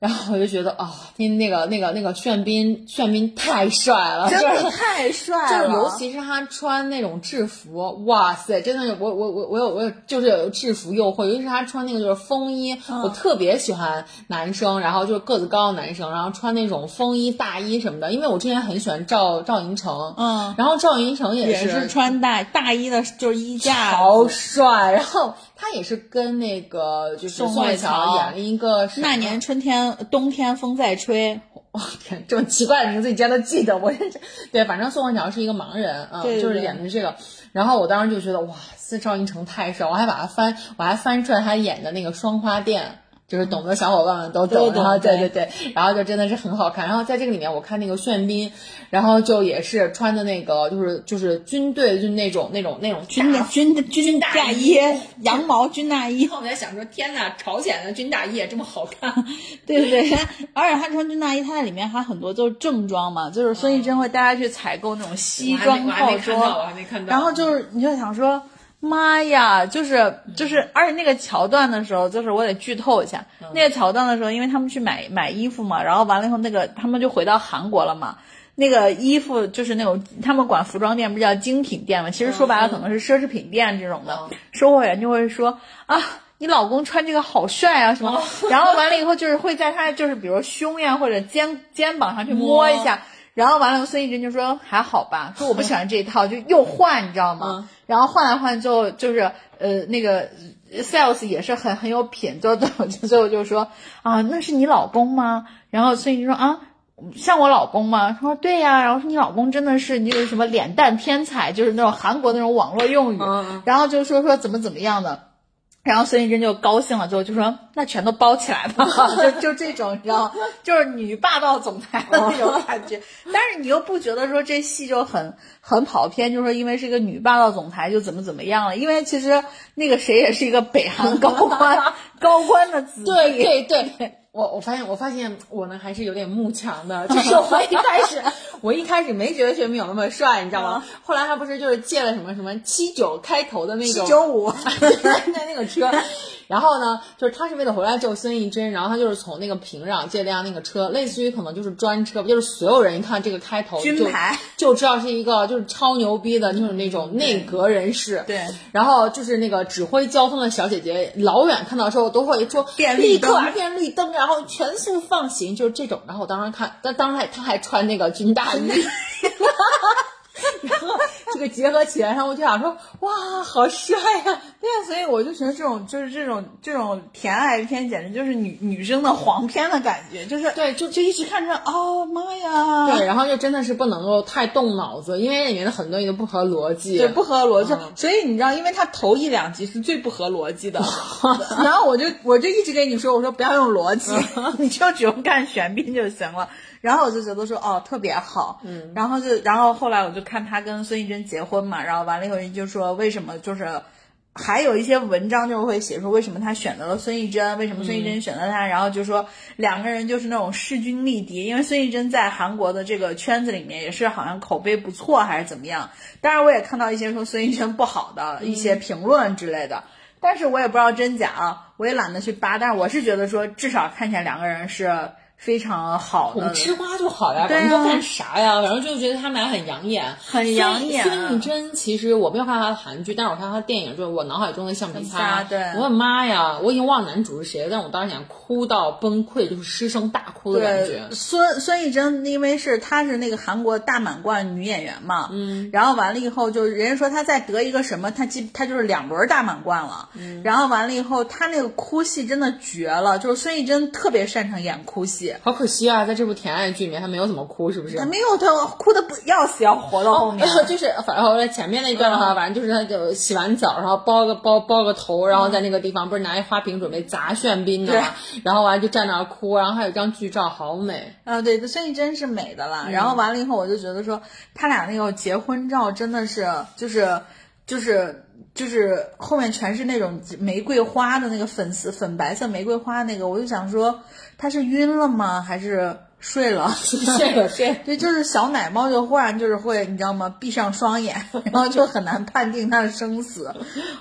然后我就觉得啊，那那个那个那个炫斌炫斌太帅了，真的太帅了，[LAUGHS] 就是尤其是他穿那种制服，哇塞，真的是我我我我有我有就是有制服诱惑，尤其是他穿那个就是风衣，我特别喜欢男生，然后就是个子高的男生，然后穿那种风衣大衣什么的，因为我之前很喜欢赵赵寅成，嗯，然后赵寅成也是是穿大大衣的，就是衣架好帅，然后他也是跟那个就是宋宋慧慧乔乔。演了一个那年春天冬天风在吹，哇天，这么奇怪的名字你竟然都记得，我真是。对，反正宋慧乔是一个盲人，嗯，就是演的这个。然后我当时就觉得哇，四赵寅成太帅，我还把他翻，我还翻出来他演的那个《双花店》。就是懂的小伙伴们都懂，然后对对对对，然后就真的是很好看。然后在这个里面，我看那个炫斌，然后就也是穿的那个，就是就是军队就那种那种那种军大军军大大衣衣，羊毛军大衣，我在想说，天呐，朝鲜的军大衣也这么好看，[LAUGHS] 对不对，而且他穿军大衣，他在里面还很多都是正装嘛，就是孙艺珍会带他去采购那种西装套装。然后就是你就想说。妈呀，就是就是，而且那个桥段的时候，就是我得剧透一下，那个桥段的时候，因为他们去买买衣服嘛，然后完了以后，那个他们就回到韩国了嘛，那个衣服就是那种他们管服装店不是叫精品店嘛，其实说白了可能是奢侈品店这种的，售货员就会说啊。你老公穿这个好帅啊，什么？然后完了以后，就是会在他就是比如胸呀或者肩肩膀上去摸一下，然后完了，孙艺珍就说还好吧，说我不喜欢这一套，[LAUGHS] 就又换，你知道吗？然后换来换之后，就是呃那个 sales 也是很很有品，最后最后最后就说啊，那是你老公吗？然后孙艺珍说啊。像我老公吗？他说对呀、然后说你老公真的是你有什么脸蛋天才，就是那种韩国那种网络用语，嗯然后就说说怎么怎么样的。然后孙艺珍就高兴了，之后就说：“那全都包起来吧。[LAUGHS] ”就就这种，你知道？就是女霸道总裁的那种感觉。但是你又不觉得说这戏就很很跑偏，就是说因为是一个女霸道总裁就怎么怎么样了？因为其实那个谁也是一个北韩高官，[LAUGHS] 高官的子弟。对对对，我我发现我发现我呢还是有点慕强的，[LAUGHS] 就是我一开始我一开始没觉得学明有那么帅，你知道吗？后来他不是就是借了什么什么七九开头的那种九五，[LAUGHS] 在那个车，然后呢，就是他是为了回来救孙艺珍，然后他就是从那个平壤借辆那个车，类似于可能就是专车，就是所有人一看这个开头就就知道是一个就是超牛逼的，就是那种内阁人士。对然后就是那个指挥交通的小姐姐，老远看到之后都会说变绿立刻变绿灯，然后全速放行，就是这种。然后我当时看，但当时还他还穿那个军大衣。[LAUGHS] [LAUGHS] 然后这个结合起来，然后我就想说，哇，好帅呀、对啊，所以我就觉得这种就是这种这种甜爱片，简直就是女女生的黄片的感觉，就是对就就一直看着，哦妈呀，对，然后就真的是不能够太动脑子，因为里面的很多都不合逻辑。对，不合逻辑。嗯所以你知道，因为他头一两集是最不合逻辑的，[LAUGHS] 然后我就我就一直跟你说，我说不要用逻辑，[LAUGHS] 你就只用看玄彬就行了。然后我就觉得说，哦，特别好，嗯，然后就然后后来我就看他跟孙艺珍结婚嘛，然后完了以后就说为什么就是。还有一些文章就会写说为什么他选择了孙艺珍，为什么孙艺珍选择他，然后就说两个人就是那种势均力敌，因为孙艺珍在韩国的这个圈子里面也是好像口碑不错还是怎么样。当然我也看到一些说孙艺珍不好的一些评论之类的，但是我也不知道真假啊，我也懒得去扒。但是我是觉得说至少看起来两个人是非常好的我们。吃瓜就好呀，对啊反正都干啥呀？反正就觉得他们俩很养眼，很养眼孙孙艺珍其实我没有看她的韩剧，但是我看她的电影，就是我脑海中的橡皮擦。橡皮擦对我的妈呀，我已经忘了男主是谁了，但我当时想哭到崩溃，就是失声大哭的感觉，。孙孙艺珍，因为是她是那个韩国大满贯女演员嘛，嗯，然后完了以后就人家说她再得一个什么，她基她就是两轮大满贯了，嗯，然后完了以后她那个哭戏真的绝了，就是孙艺珍特别擅长演哭戏，好可惜啊，在这部甜爱剧里面，他没有怎么哭，是不是？她没有他哭的不要死要活到后面，[LAUGHS] 就是反正后来前面那一段的话，反正就是他就洗完澡，然后包个包包个头，然后在那个地方不是拿一花瓶准备砸炫彬的嘛，然后完了就站那儿哭，然后还有一张剧照，好美。啊，对，孙艺珍是美的啦。然后完了以后，我就觉得说，他俩那个结婚照真的是，就是，就是，就是后面全是那种玫瑰花的那个粉丝粉白色玫瑰花那个，我就想说，他是晕了吗？还是睡了，[LAUGHS] 睡了睡了。对，就是小奶猫就忽然就是会，你知道吗？闭上双眼，然后就很难判定它的生死。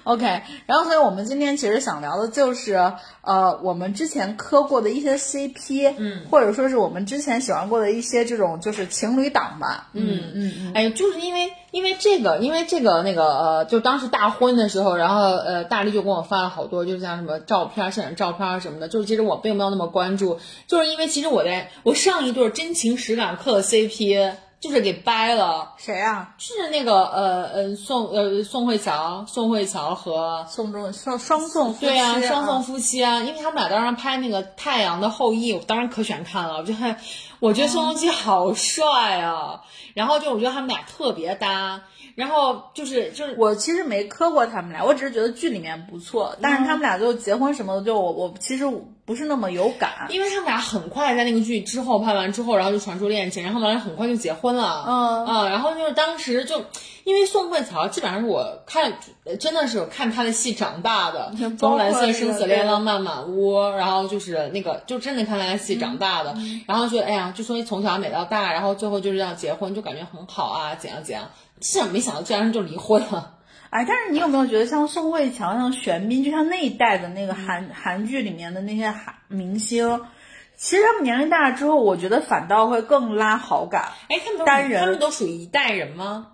OK，然后所以我们今天其实想聊的就是，呃，我们之前磕过的一些 CP，嗯，或者说是我们之前喜欢过的一些这种就是情侣档吧。嗯嗯嗯。哎，就是因为因为这个，因为这个那个呃，就当时大婚的时候，然后呃，大力就给我发了好多，就像什么照片、现场照片什么的。就是其实我并没有那么关注，就是因为其实我在我上一对真情实感磕的 CP 就是给掰了，谁啊？就是那个呃呃宋呃宋慧乔、宋慧乔和宋仲双双宋夫妻对啊，双宋夫妻啊，因为他们俩当时拍那个《太阳的后裔》，我当然可喜欢看了，我觉得我觉得宋仲基好帅啊，然后就我觉得他们俩特别搭。然后就是就是我其实没磕过他们俩，我只是觉得剧里面不错，但是他们俩就结婚什么的，就我我其实不是那么有感，因为他们俩很快在那个剧之后拍完之后，然后就传出恋情，然后完了很快就结婚了，嗯。啊，然后就是当时就因为宋慧乔基本上是我看真的是看她的戏长大的，从蓝色生死恋、浪漫满屋，然后就是那个就真的看她的戏长大的，然后觉得哎呀，就说从小美到大，然后最后就是要结婚，就感觉很好啊，怎样怎样。现在没想到竟然就离婚了，[LAUGHS] 哎！但是你有没有觉得像宋慧乔、像玄彬，就像那一代的那个韩韩剧里面的那些韩明星，其实他们年龄大了之后，我觉得反倒会更拉好感。哎，他们单人，他们都属于一代人吗？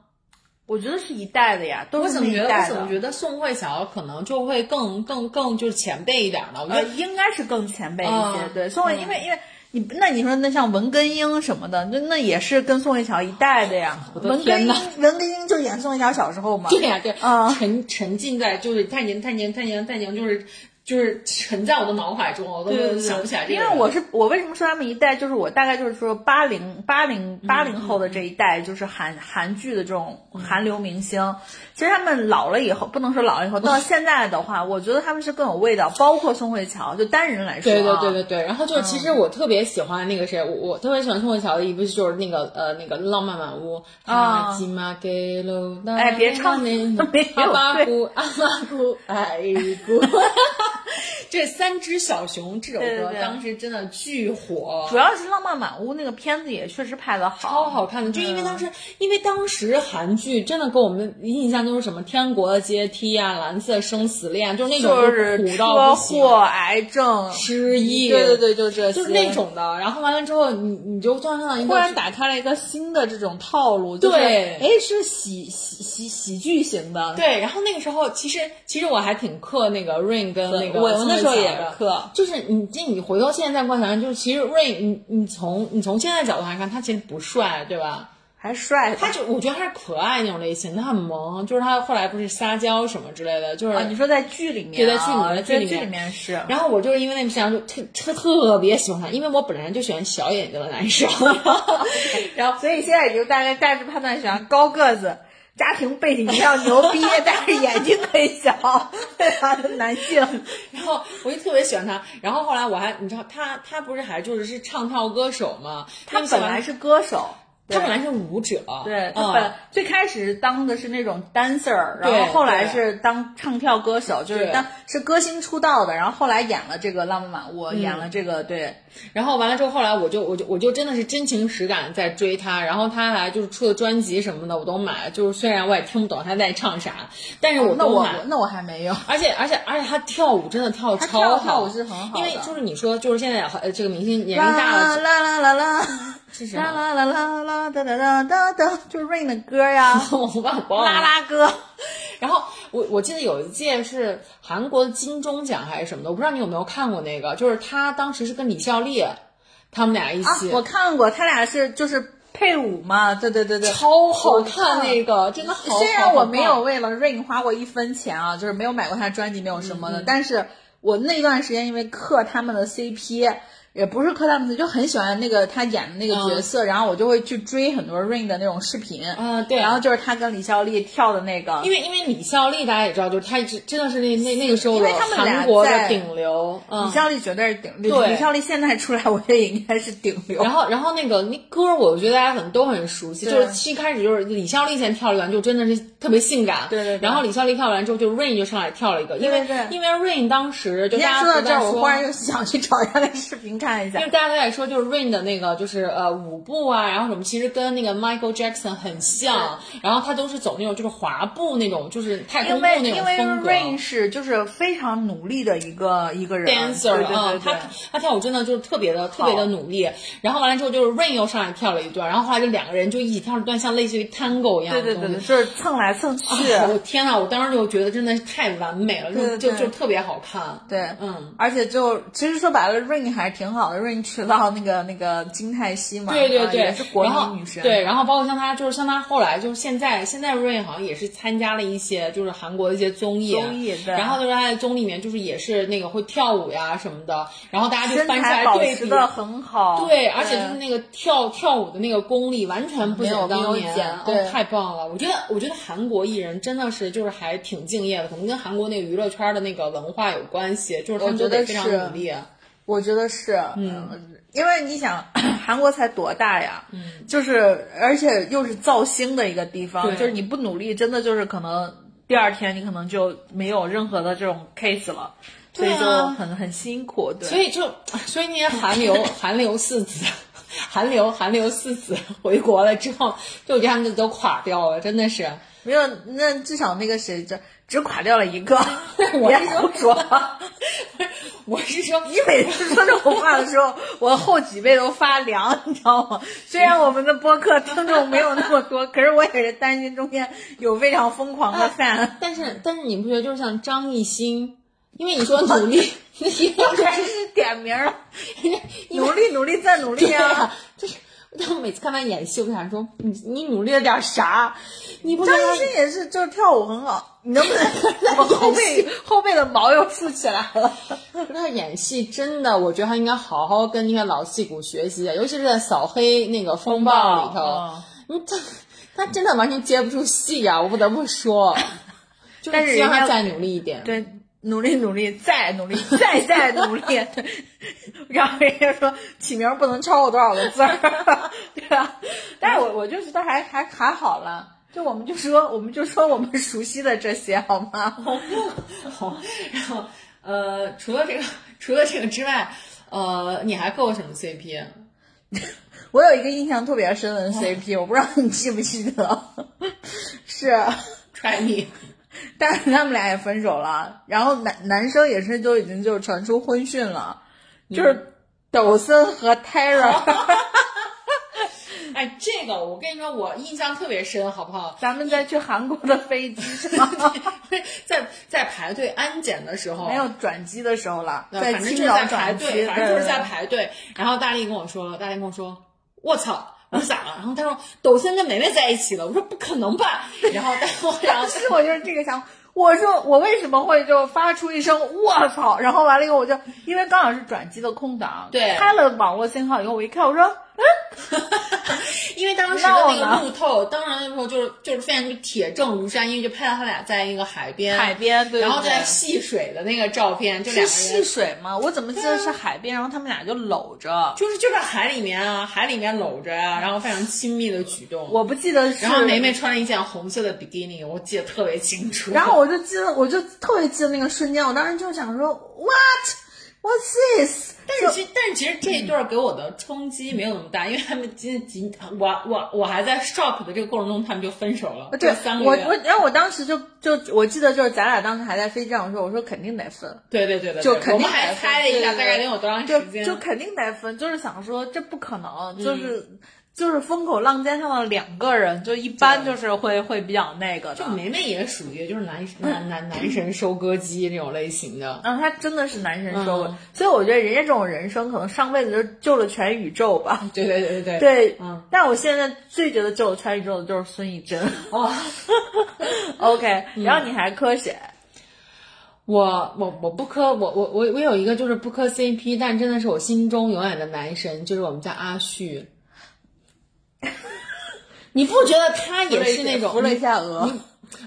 我觉得是一代的呀，都是那一代的。我怎么觉得宋慧乔可能就会更更更就是前辈一点呢？我觉得应该是更前辈一些。对，宋慧，因为因为。你那你说那像文根英什么的，那那也是跟宋慧乔一代的呀。文根英，文根英就演宋慧乔小时候嘛。对呀，对啊，沉沉浸在就是太年太年太年太年就是。就是沉在我的脑海中，我都想不起来这个。因为我是我为什么说他们一代，就是我大概就是说八零八零八零后的这一代，就是韩韩剧的这种韩流明星。其实他们老了以后，不能说老了以后，到现在的话，我觉得他们是更有味道。包括宋慧乔，就单人来说，对对对对对。然后就是其实我特别喜欢那个谁，我我特别喜欢宋慧乔的一部就是那个呃那个浪漫满屋啊。哎，别唱那 [LAUGHS] 阿巴姑阿巴姑爱姑。[LAUGHS] [LAUGHS] 这三只小熊这首歌当时真的巨火，主要是《浪漫满屋》那个片子也确实拍的好，超好看的。就因为当时，因为当时韩剧真的给我们印象就是什么《天国的阶梯》啊，《蓝色生死恋》，就是那种就是苦到不行，癌症、失忆，对对对，就这些，就是那种的。然后完了之后，你你就突然看到一个，突然打开了一个新的这种套路，对，哎，是喜喜喜喜剧型的，对。然后那个时候，其实其实我还挺克那个 Rain 跟那个我那。时候也磕，就是你这你回到现在观想，就是其实 Rain，你你从你从现在角度来看，他其实不帅，对吧？还帅，他就我觉得他是可爱那种类型，他很萌，就是他后来不是撒娇什么之类的，就是你说在剧里面，对，在剧里面，在剧里面是。然后我就是因为那个想就特特特别喜欢他，因为我本来就喜欢小眼睛的男生，[LAUGHS] 然后所以现在你就大概大致判断喜欢高个子。家庭背景比较牛逼，但是眼睛很小，对吧？男性。然后我就特别喜欢他。然后后来我还，你知道他他不是还就是是唱跳歌手吗？他本来是歌手。他本来是舞者，对他本最开始当的是那种 dancer，然后后来是当唱跳歌手，就是当是歌星出道的，然后后来演了这个浪漫满屋，演了这个对，然后完了之后，后来我就我就我就真的是真情实感在追他，然后他还就是出的专辑什么的我都买，就是虽然我也听不懂他在唱啥，但是我都买，那我还没有，而且而且而且他跳舞真的跳超好，跳舞是很好，因为就是你说就是现在这个明星年龄大了，啦啦啦啦。啦啦啦啦啦哒哒哒哒哒，就是 Rain 的歌呀，[LAUGHS] 啦啦歌。[LAUGHS] 然后我我记得有一届是韩国的金钟奖还是什么的，我不知道你有没有看过那个，就是他当时是跟李孝利他们俩一起。我看过，他俩是就是配舞嘛，对对对对，超好看那个，真的好。虽然我没有为了 Rain 花过一分钱啊，就是没有买过他专辑，没有什么的，但是我那段时间因为磕他们的 CP。也不是磕他们，就很喜欢那个他演的那个角色，然后我就会去追很多 Rain 的那种视频。嗯，对。然后就是他跟李孝利跳的那个，因为因为李孝利大家也知道，就是他真真的是那那那个时候的韩国的顶流。李孝利绝对是顶流。对，李孝利现在出来，我也应该是顶流。然后然后那个那歌，我觉得大家可能都很熟悉，就是一开始就是李孝利先跳了一段，就真的是特别性感。对对。然后李孝利跳完之后，就 Rain 就上来跳了一个，因为因为 Rain 当时就大家说到这儿，我忽然又想去找一下那视频看一下因为。大家都在说，就是 Rain 的那个，就是呃舞步啊，然后什么，其实跟那个 Michael Jackson 很像，然后他都是走那种就是滑步那种，就是太空因步那为因为种风格。Rain 是就是非常努力的一个一个人 dancer 对对对，啊他。他跳舞真的就是特别的特别的努力，然后完了之后就是 Rain 又上来跳了一段，然后后来就两个人就一起跳了一段像类似于 tango 一样的东西。对对对对，就是蹭来蹭去，啊我天呐！我当时就觉得真的是太完美了，就就就特别好看。对，嗯，而且就其实说白了，Rain 还是挺好的，Rain 娶到那个那个金泰熙嘛，对对对，是国民女神，对，然后包括像她，就是像她后来就是现在现在 Rain 好像也是参加了一些就是韩国的一些综艺，综艺对。然后就是她在综艺里面就是也是那个会跳舞呀什么的，然后大家就翻出来对比。持的很好，对，而且就是那个跳跳舞的那个功力完全不减当年，对。太棒了！我觉得，我觉得韩国艺人真的是就是还挺敬业的，可能跟韩国那个娱乐圈的那个文化有关系，就是他们都得非常努力。我觉得是，嗯，因为你想，韩国才多大呀，嗯，就是而且又是造星的一个地方，对。就是你不努力，真的就是可能第二天你可能就没有任何的这种 case 了，所以就很很辛苦，对，所以就，所以那些韩流 [LAUGHS] 韩流四子，韩流韩流四子回国了之后，就我觉得他们就都垮掉了，真的是。没有，那至少那个谁只只垮掉了一个，[LAUGHS] 我别是说胡说。[LAUGHS] 我是说，你每次说这种话的时候，我后脊背都发凉，你知道吗？虽然我们的播客听众没有那么多，可是我也是担心中间有非常疯狂的 fan。但是但是你不觉得就是像张艺兴，因为你说努力，因 [LAUGHS] 为我开始点名儿，努力努力再努力！啊，就是。但我每次看他演戏，我就想说，你你努力了点啥？你不张得艺兴也是，就是跳舞很好，你能不能？[LAUGHS] 我后背后背的毛又竖起来了。[LAUGHS] 他演戏真的，我觉得他应该好好跟那些老戏骨学习，尤其是在扫黑那个风暴里头，嗯你他他真的完全接不住戏呀、我不得不说，但是人家希望他再努力一点。对，努力努力再努力再再努力，[LAUGHS] 然后人家说起名不能超过多少个字儿，[LAUGHS] 对吧？但是我我就觉得还还还好了。就我们就说，我们就说我们熟悉的这些好吗？好，然后呃，除了这个，除了这个之外，呃，你还扣过什么 CP？[LAUGHS] 我有一个印象特别深的 CP，我不知道你记不记得，是，Try me，[LAUGHS] 但是他们俩也分手了，然后男男生也是就已经就传出婚讯了，就是抖森和 Tara。[LAUGHS] 哎，这个我跟你说，我印象特别深，好不好？咱们在去韩国的飞机上，[LAUGHS] 在在排队安检的时候，没有转机的时候了，呃在反正就是在排青岛转机，队，反正就是在排队。然后大力跟我说，大力跟我说，我操！我说咋了？然后他说抖森跟梅梅在一起了。我说不可能吧？然后，然后，然后其实我就是这个想法。我说我为什么会就发出一声我操，然后完了以后我就因为刚好是转机的空档，对开了网络信号以后，我一看我说 [LAUGHS] 因为当时的那个路透，当时那时候就是就是非常就铁证如山，因为就拍到他俩在一个海边，海边，对然后在戏水的那个照片，就是两个戏。水吗？我怎么记得是海边，然后他们俩就搂着，就是就在海里面啊，海里面搂着呀、然后非常亲密的举动。我不记得是。然后梅梅穿了一件红色的比基尼，我记得特别清楚。然后我就记得，我就特别记得那个瞬间，我当时就想说，What？What's this？但是其但是其实这一段给我的冲击没有那么大，因为他们仅仅我我我还在 shock 的这个过程中，他们就分手了。对三个月。我我，然后我当时就就我记得就是咱俩当时还在飞机上说，我说肯定得分，对对对对，就肯定得分猜了一下大概能有多长就时间。就肯定得分，就是想说这不可能，嗯就是、就是风口浪尖上的两个人，就一般就是会会比较那个的就。梅梅也属于就是男男男男神收割机那种类型的。然后他真的是男神收割，嗯所以我觉得人家这种人生可能上辈子就救了全宇宙吧。对对对对。对，嗯，但我现在最觉得救了全宇宙的就是孙艺珍。哇，[LAUGHS] OK，然嗯后你还磕谁？我我我不磕我我我我有一个就是不磕 CP，但真的是我心中永远的男神，就是我们家阿旭。[LAUGHS] 你不觉得他也是那种扶了一下额，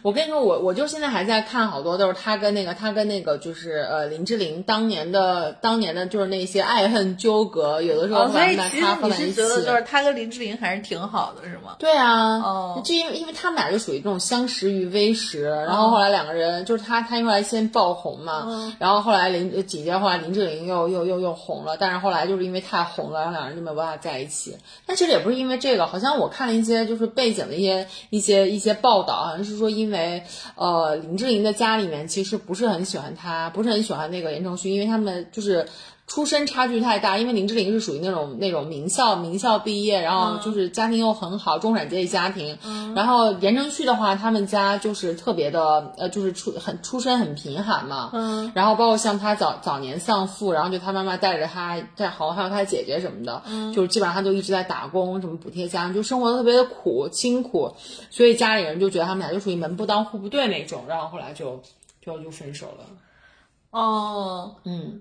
我跟你说，我我就现在还在看好多都是他跟那个他跟那个就是呃林志玲当年的当年的就是那些爱恨纠葛，有的时候哦，所以把其实你他放在一起。是觉得就是他跟林志玲还是挺好的，是吗？对啊，哦就因为因为他们俩就属于这种相识于微时，然后后来两个人就是他他后来先爆红嘛，然后后来林呃紧接着后来林志玲又又又又红了，但是后来就是因为太红了，然后两人就没有办法在一起。但其实也不是因为这个，好像我看了一些就是背景的一些一些一些报道，好像是说因为呃林志玲的家里面其实不是很喜欢他，不是很喜欢那个言承旭，因为他们就是。出身差距太大，因为林志玲是属于那种那种名校名校毕业，然后就是家庭又很好，中产阶级家庭。然后言承旭的话，他们家就是特别的呃，就是出很出身很贫寒嘛。嗯。然后包括像他早早年丧父，然后就他妈妈带着他，带好还有他姐姐什么的，嗯，就是基本上他都一直在打工，什么补贴家，就生活的特别的苦辛苦，所以家里人就觉得他们俩就属于门不当户不对那种，然后后来就就就分手了。哦，嗯。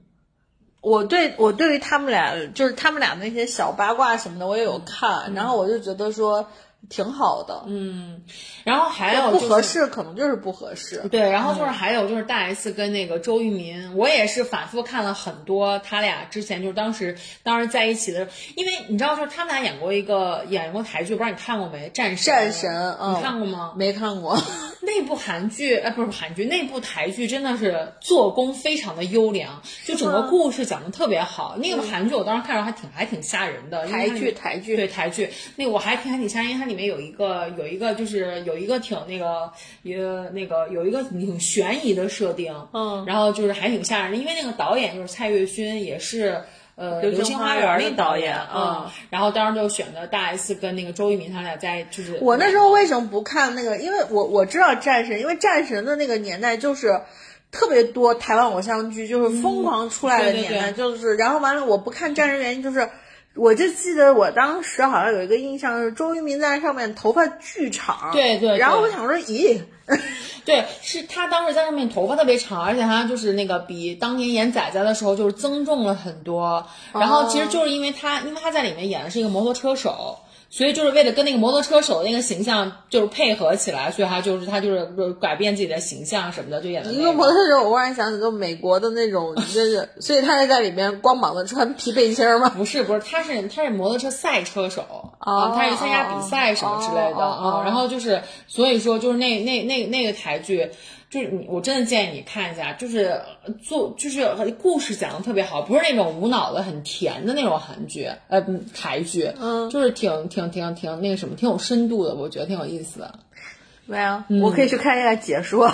我对我对于他们俩就是他们俩那些小八卦什么的，我也有看，然后我就觉得说挺好的，嗯，然后还有、就是、不合适，可能就是不合适。对，然后就是还有就是大 S 跟那个周渝民，我也是反复看了很多他俩之前就是当时当时在一起的，因为你知道就是他们俩演过一个演过台剧，不知道你看过没？战神。战神，嗯、你看过吗？没看过。[LAUGHS] 那部韩剧，哎，不是韩剧，那部台剧真的是做工非常的优良，就整个故事讲的特别好。那个韩剧我当时看着还挺还挺吓人的，台剧台剧对台剧，那个我还挺还挺吓人，因为它里面有一个有一个就是有一个挺那个一个那个有一个挺悬疑的设定，嗯，然后就是还挺吓人的，因为那个导演就是蔡岳勋，也是。呃，流星花园那导演，嗯，然后当时就选的大 S 跟那个周渝民，他俩在就是我那时候为什么不看那个？因为我我知道战神，因为战神的那个年代就是特别多台湾偶像剧，就是疯狂出来的年代，嗯、对对对就是然后完了我不看战神原因就是。我就记得我当时好像有一个印象是周渝民在上面头发巨长，对对，然后我想说，咦，[LAUGHS] 对，是他当时在上面头发特别长，而且他就是那个比当年演仔仔的时候就是增重了很多，然后其实就是因为他，因为他在里面演的是一个摩托车手。所以就是为了跟那个摩托车手那个形象就是配合起来，所以他就是他就是改变自己的形象什么的，就演的、那个。摩托车手，我忽然想起就美国的那种，就是所以他是在里面光膀子穿皮背心吗？[LAUGHS] 不是不是，他是他是摩托车赛车手啊，他是参加比赛什么之类的啊。然后就是所以说就是那那那那个台剧。就是你，我真的建议你看一下，就是做就是故事讲的特别好，不是那种无脑的、很甜的那种韩剧，呃，台剧，嗯，就是挺挺挺挺那个什么，挺有深度的，我觉得挺有意思的。没有，我可以去看一下解说。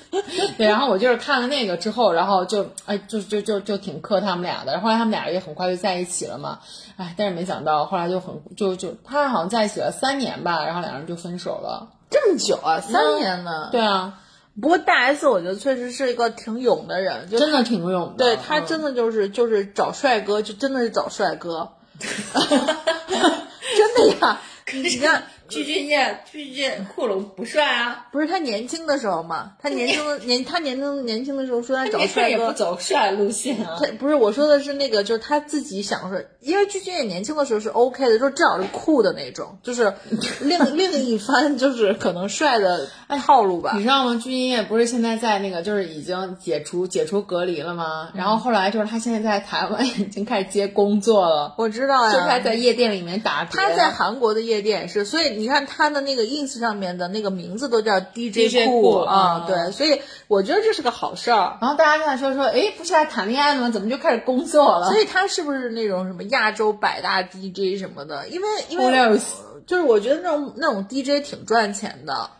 [LAUGHS] 对，然后我就是看了那个之后，然后就哎，就就就就挺磕他们俩的，然后后来他们俩也很快就在一起了嘛，哎，但是没想到后来就很就就他俩好像在一起了三年吧，然后两人就分手了，这么久啊，三年呢？对啊。不过大 S 我觉得确实是一个挺勇的人，就真的挺勇的。对他真的就是、嗯、就是找帅哥，就真的是找帅哥，[LAUGHS] [LAUGHS] 真的呀。你看具俊晔，具俊晔酷龙不帅啊？不是他年轻的时候嘛？他年轻的年，他年轻年轻的时候说他找帅哥，也不走帅路线啊。他不是我说的是那个，就是他自己想说，因为具俊晔年轻的时候是 OK 的，就是至少是酷的那种，就是另 [LAUGHS] 另一番就是可能帅的套路吧。你知道吗？具俊晔不是现在在那个就是已经解除解除隔离了吗？然后后来就是他现在在台湾已经开始接工作了。我知道呀，就是他在夜店里面打。他在韩国的夜店是，所以你看他的那个 ins 上面的那个名字都叫 DJ 酷啊，对，所以我觉得这是个好事儿。然后大家就在说说，哎，不是还谈恋爱了吗？怎么就开始工作了？所以他是不是那种什么亚洲百大 DJ 什么的？因为因为就是我觉得那种那种 DJ 挺赚钱的。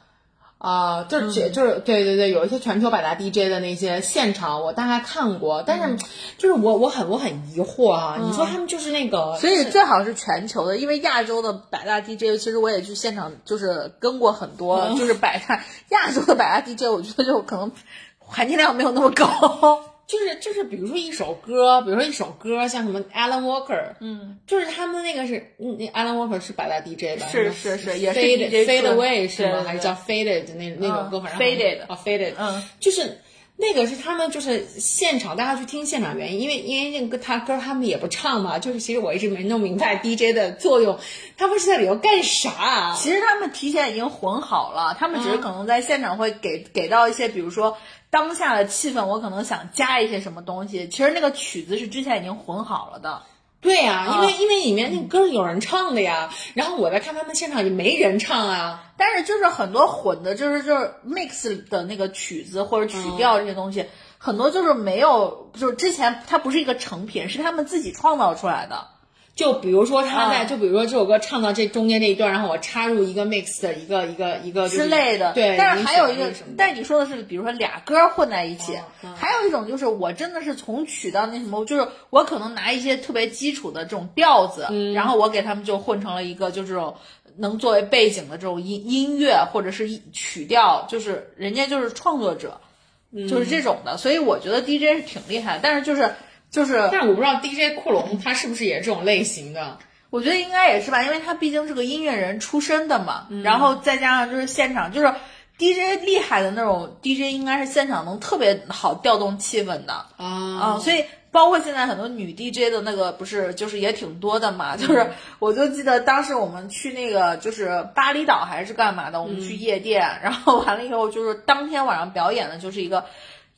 啊、呃，就是、嗯、就是对对对，有一些全球百大 DJ 的那些现场，我大概看过，但是就是我我很我很疑惑哈、啊，嗯、你说他们就是那个，所以最好是全球的，因为亚洲的百大 DJ，其实我也去现场就是跟过很多，嗯、就是百大亚洲的百大 DJ，我觉得就可能含金量没有那么高。就是就是，比如说一首歌，比如说一首歌，像什么 Alan Walker，嗯，就是他们那个是，嗯，那 Alan Walker 是百大 DJ 吧？是是是，也是 Fade Away 是吗？还是叫 Faded 那那种歌？反正 Faded 啊 Faded，嗯，就是那个是他们就是现场大家去听现场原因，因为因为那个他歌他们也不唱嘛，就是其实我一直没弄明白 DJ 的作用，他们是在里头干啥啊？其实他们提前已经混好了，他们只是可能在现场会给给到一些，比如说当下的气氛，我可能想加一些什么东西。其实那个曲子是之前已经混好了的。对呀、因为因为里面那歌有人唱的呀，然后我在看他们现场也没人唱啊。但是就是很多混的，就是就是 mix 的那个曲子或者曲调这些东西，很多就是没有，就是之前它不是一个成品，是他们自己创造出来的。就比如说他在，啊就比如说这首歌唱到这中间这一段，然后我插入一个 mix 的一个一个一个、之类的，对。但是还有一个但是你说的是，比如说俩歌混在一起，嗯。还有一种就是我真的是从曲到那什么，就是我可能拿一些特别基础的这种调子，嗯。然后我给他们就混成了一个就这种能作为背景的这种音音乐或者是曲调，就是人家就是创作者，嗯就是这种的，所以我觉得 DJ 是挺厉害的，但是就是就是但我不知道 DJ 库龙他是不是也是这种类型的。我觉得应该也是吧，因为他毕竟是个音乐人出身的嘛，嗯然后再加上就是现场就是 DJ 厉害的那种 DJ，应该是现场能特别好调动气氛的啊啊、所以包括现在很多女 DJ 的那个不是就是也挺多的嘛，嗯就是我就记得当时我们去那个就是巴厘岛还是干嘛的，我们去嗯夜店，然后完了以后就是当天晚上表演的就是一个。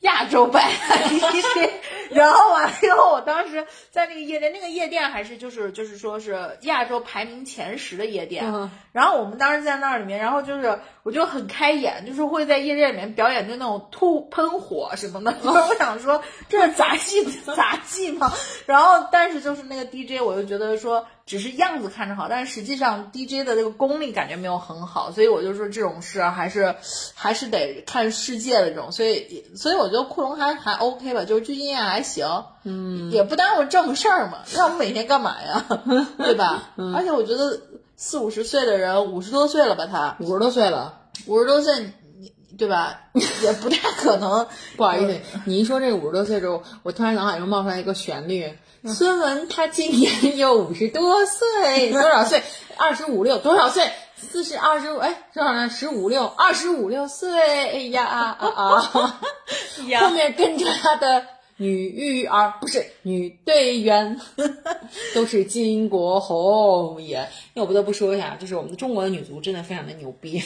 亚洲版 DJ，[LAUGHS] 然后完了以后，我当时在那个夜店，那个夜店还是就是就是说是亚洲排名前十的夜店，嗯。然后我们当时在那里面，然后就是我就很开眼，就是会在夜店里面表演就那种吐喷火什么的，就 [LAUGHS] 是我想说这是杂技 [LAUGHS] 杂技吗？然后但是就是那个 DJ，我就觉得说只是样子看着好，但是实际上 DJ 的这个功力感觉没有很好，所以我就说这种事儿还是还是得看世界的这种，所以所以我觉得库龙还还 OK 吧，就是剧经验还行，嗯，也不耽误正事儿嘛，让我们每天干嘛呀，[LAUGHS] 对吧？而且我觉得四五十岁的人，五十多岁了吧他，五十多岁了，五十多岁，你对吧？[LAUGHS] 也不太可能。不好意思，你一说这五十多岁之后，我突然脑海中冒出来一个旋律。孙文他今年有五十多岁，多少岁？[LAUGHS] 二十五六，多少岁？四十二十五，哎，多少呢？十五六，二十五六岁，哎呀啊啊啊！[LAUGHS] 后面跟着他的女育儿，不是女队员，[LAUGHS] 都是巾帼红颜。那我不得不说一下，就是我们中国的女足真的非常的牛逼。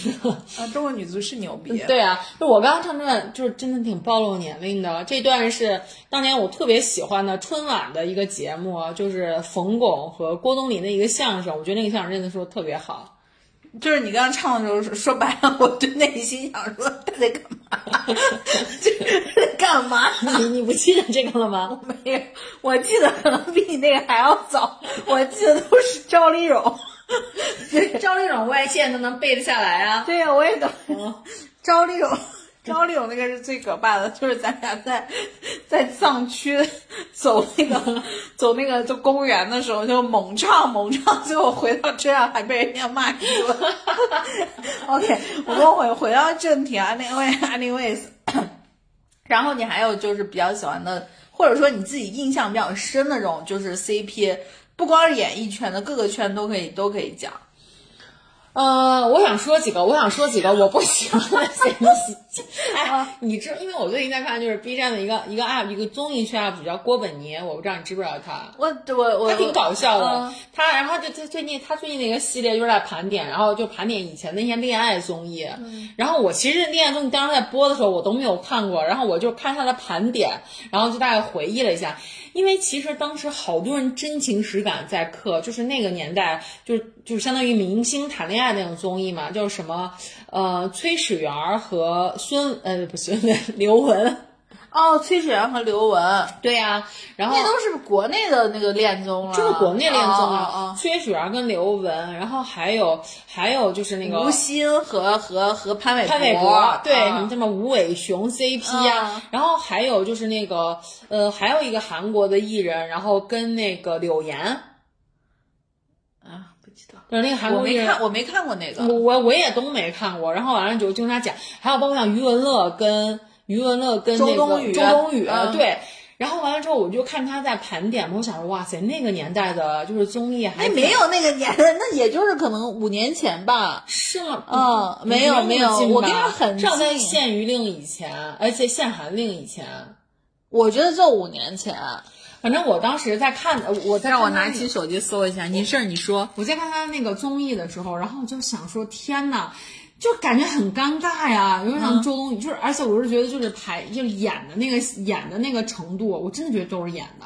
啊，中国女足是牛逼。[LAUGHS] 对啊，就我刚刚唱这段，就是真的挺暴露年龄的。这段是当年我特别喜欢的春晚的一个节目，就是冯巩和郭冬临的一个相声。我觉得那个相声真的说的特别好。就是你刚刚唱的时候，说说白了，我就内心想说他在干嘛？[LAUGHS] 他在干嘛？你你不记得这个了吗？没有，我记得可能比你那个还要早。我记得都是赵丽蓉。赵丽蓉外线都能背得下来啊。对呀，我也懂。赵丽蓉，赵丽蓉那个是最可怕的，就是咱俩在在藏区走那个 [LAUGHS] 走那个就公园的时候，就猛唱猛唱，最后回到车上还被人家骂一顿。[LAUGHS] OK，我们回回到正题啊，[COUGHS] 那位 anyways，然后你还有就是比较喜欢的，或者说你自己印象比较深的这种，就是 CP，不光是演艺圈的，各个圈都可以都可以讲。呃，我想说几个，我想说几个我不喜欢的 CP。[LAUGHS] 哎，你知，因为我最近在看就是 B 站的一个一个 UP 一个综艺圈 UP 主叫郭本年，我不知道你知不知道他。我我我他挺搞笑的，嗯他然后就他最近他最近的一个系列就是在盘点，然后就盘点以前的一些恋爱综艺。然后我其实恋爱综艺当时在播的时候我都没有看过，然后我就看他的盘点，然后就大概回忆了一下，因为其实当时好多人真情实感在嗑，就是那个年代就是就是相当于明星谈恋爱那种综艺嘛，就是什么呃崔始源儿和孙呃不孙文 [LAUGHS] 刘雯，哦，崔始源和刘雯，对呀、然后那都是国内的那个恋综了，就是国内恋综啊啊，崔始源跟刘雯，然后还有还有就是那个吴昕和和和潘玮潘玮柏柏，对，啊什么什么吴伟雄 CP 呀、啊然后还有就是那个呃，还有一个韩国的艺人，然后跟那个柳岩，啊，不知道，就是那个韩我国艺人，没看，我没看过那个。我我我也都没看过，然后完了就经常讲，还有包括像余文乐跟余文乐跟那个周冬雨周冬雨，嗯对。然后完了之后，我就看他在盘点嘛，我想说，哇塞，那个年代的就是综艺还哎，没有那个年代，那也就是可能五年前吧。是吗？嗯没有没有我跟他很至少在限娱令以前，而且限韩令以前。我觉得就五年前。反正我当时在看，呃我在让我拿起手机搜一下，你事儿你说。我在看他那个综艺的时候，然后我就想说，天呐，就感觉很尴尬呀，有点像周冬雨，就是而且我是觉得就是排就是演的那个演的那个程度，我真的觉得都是演的。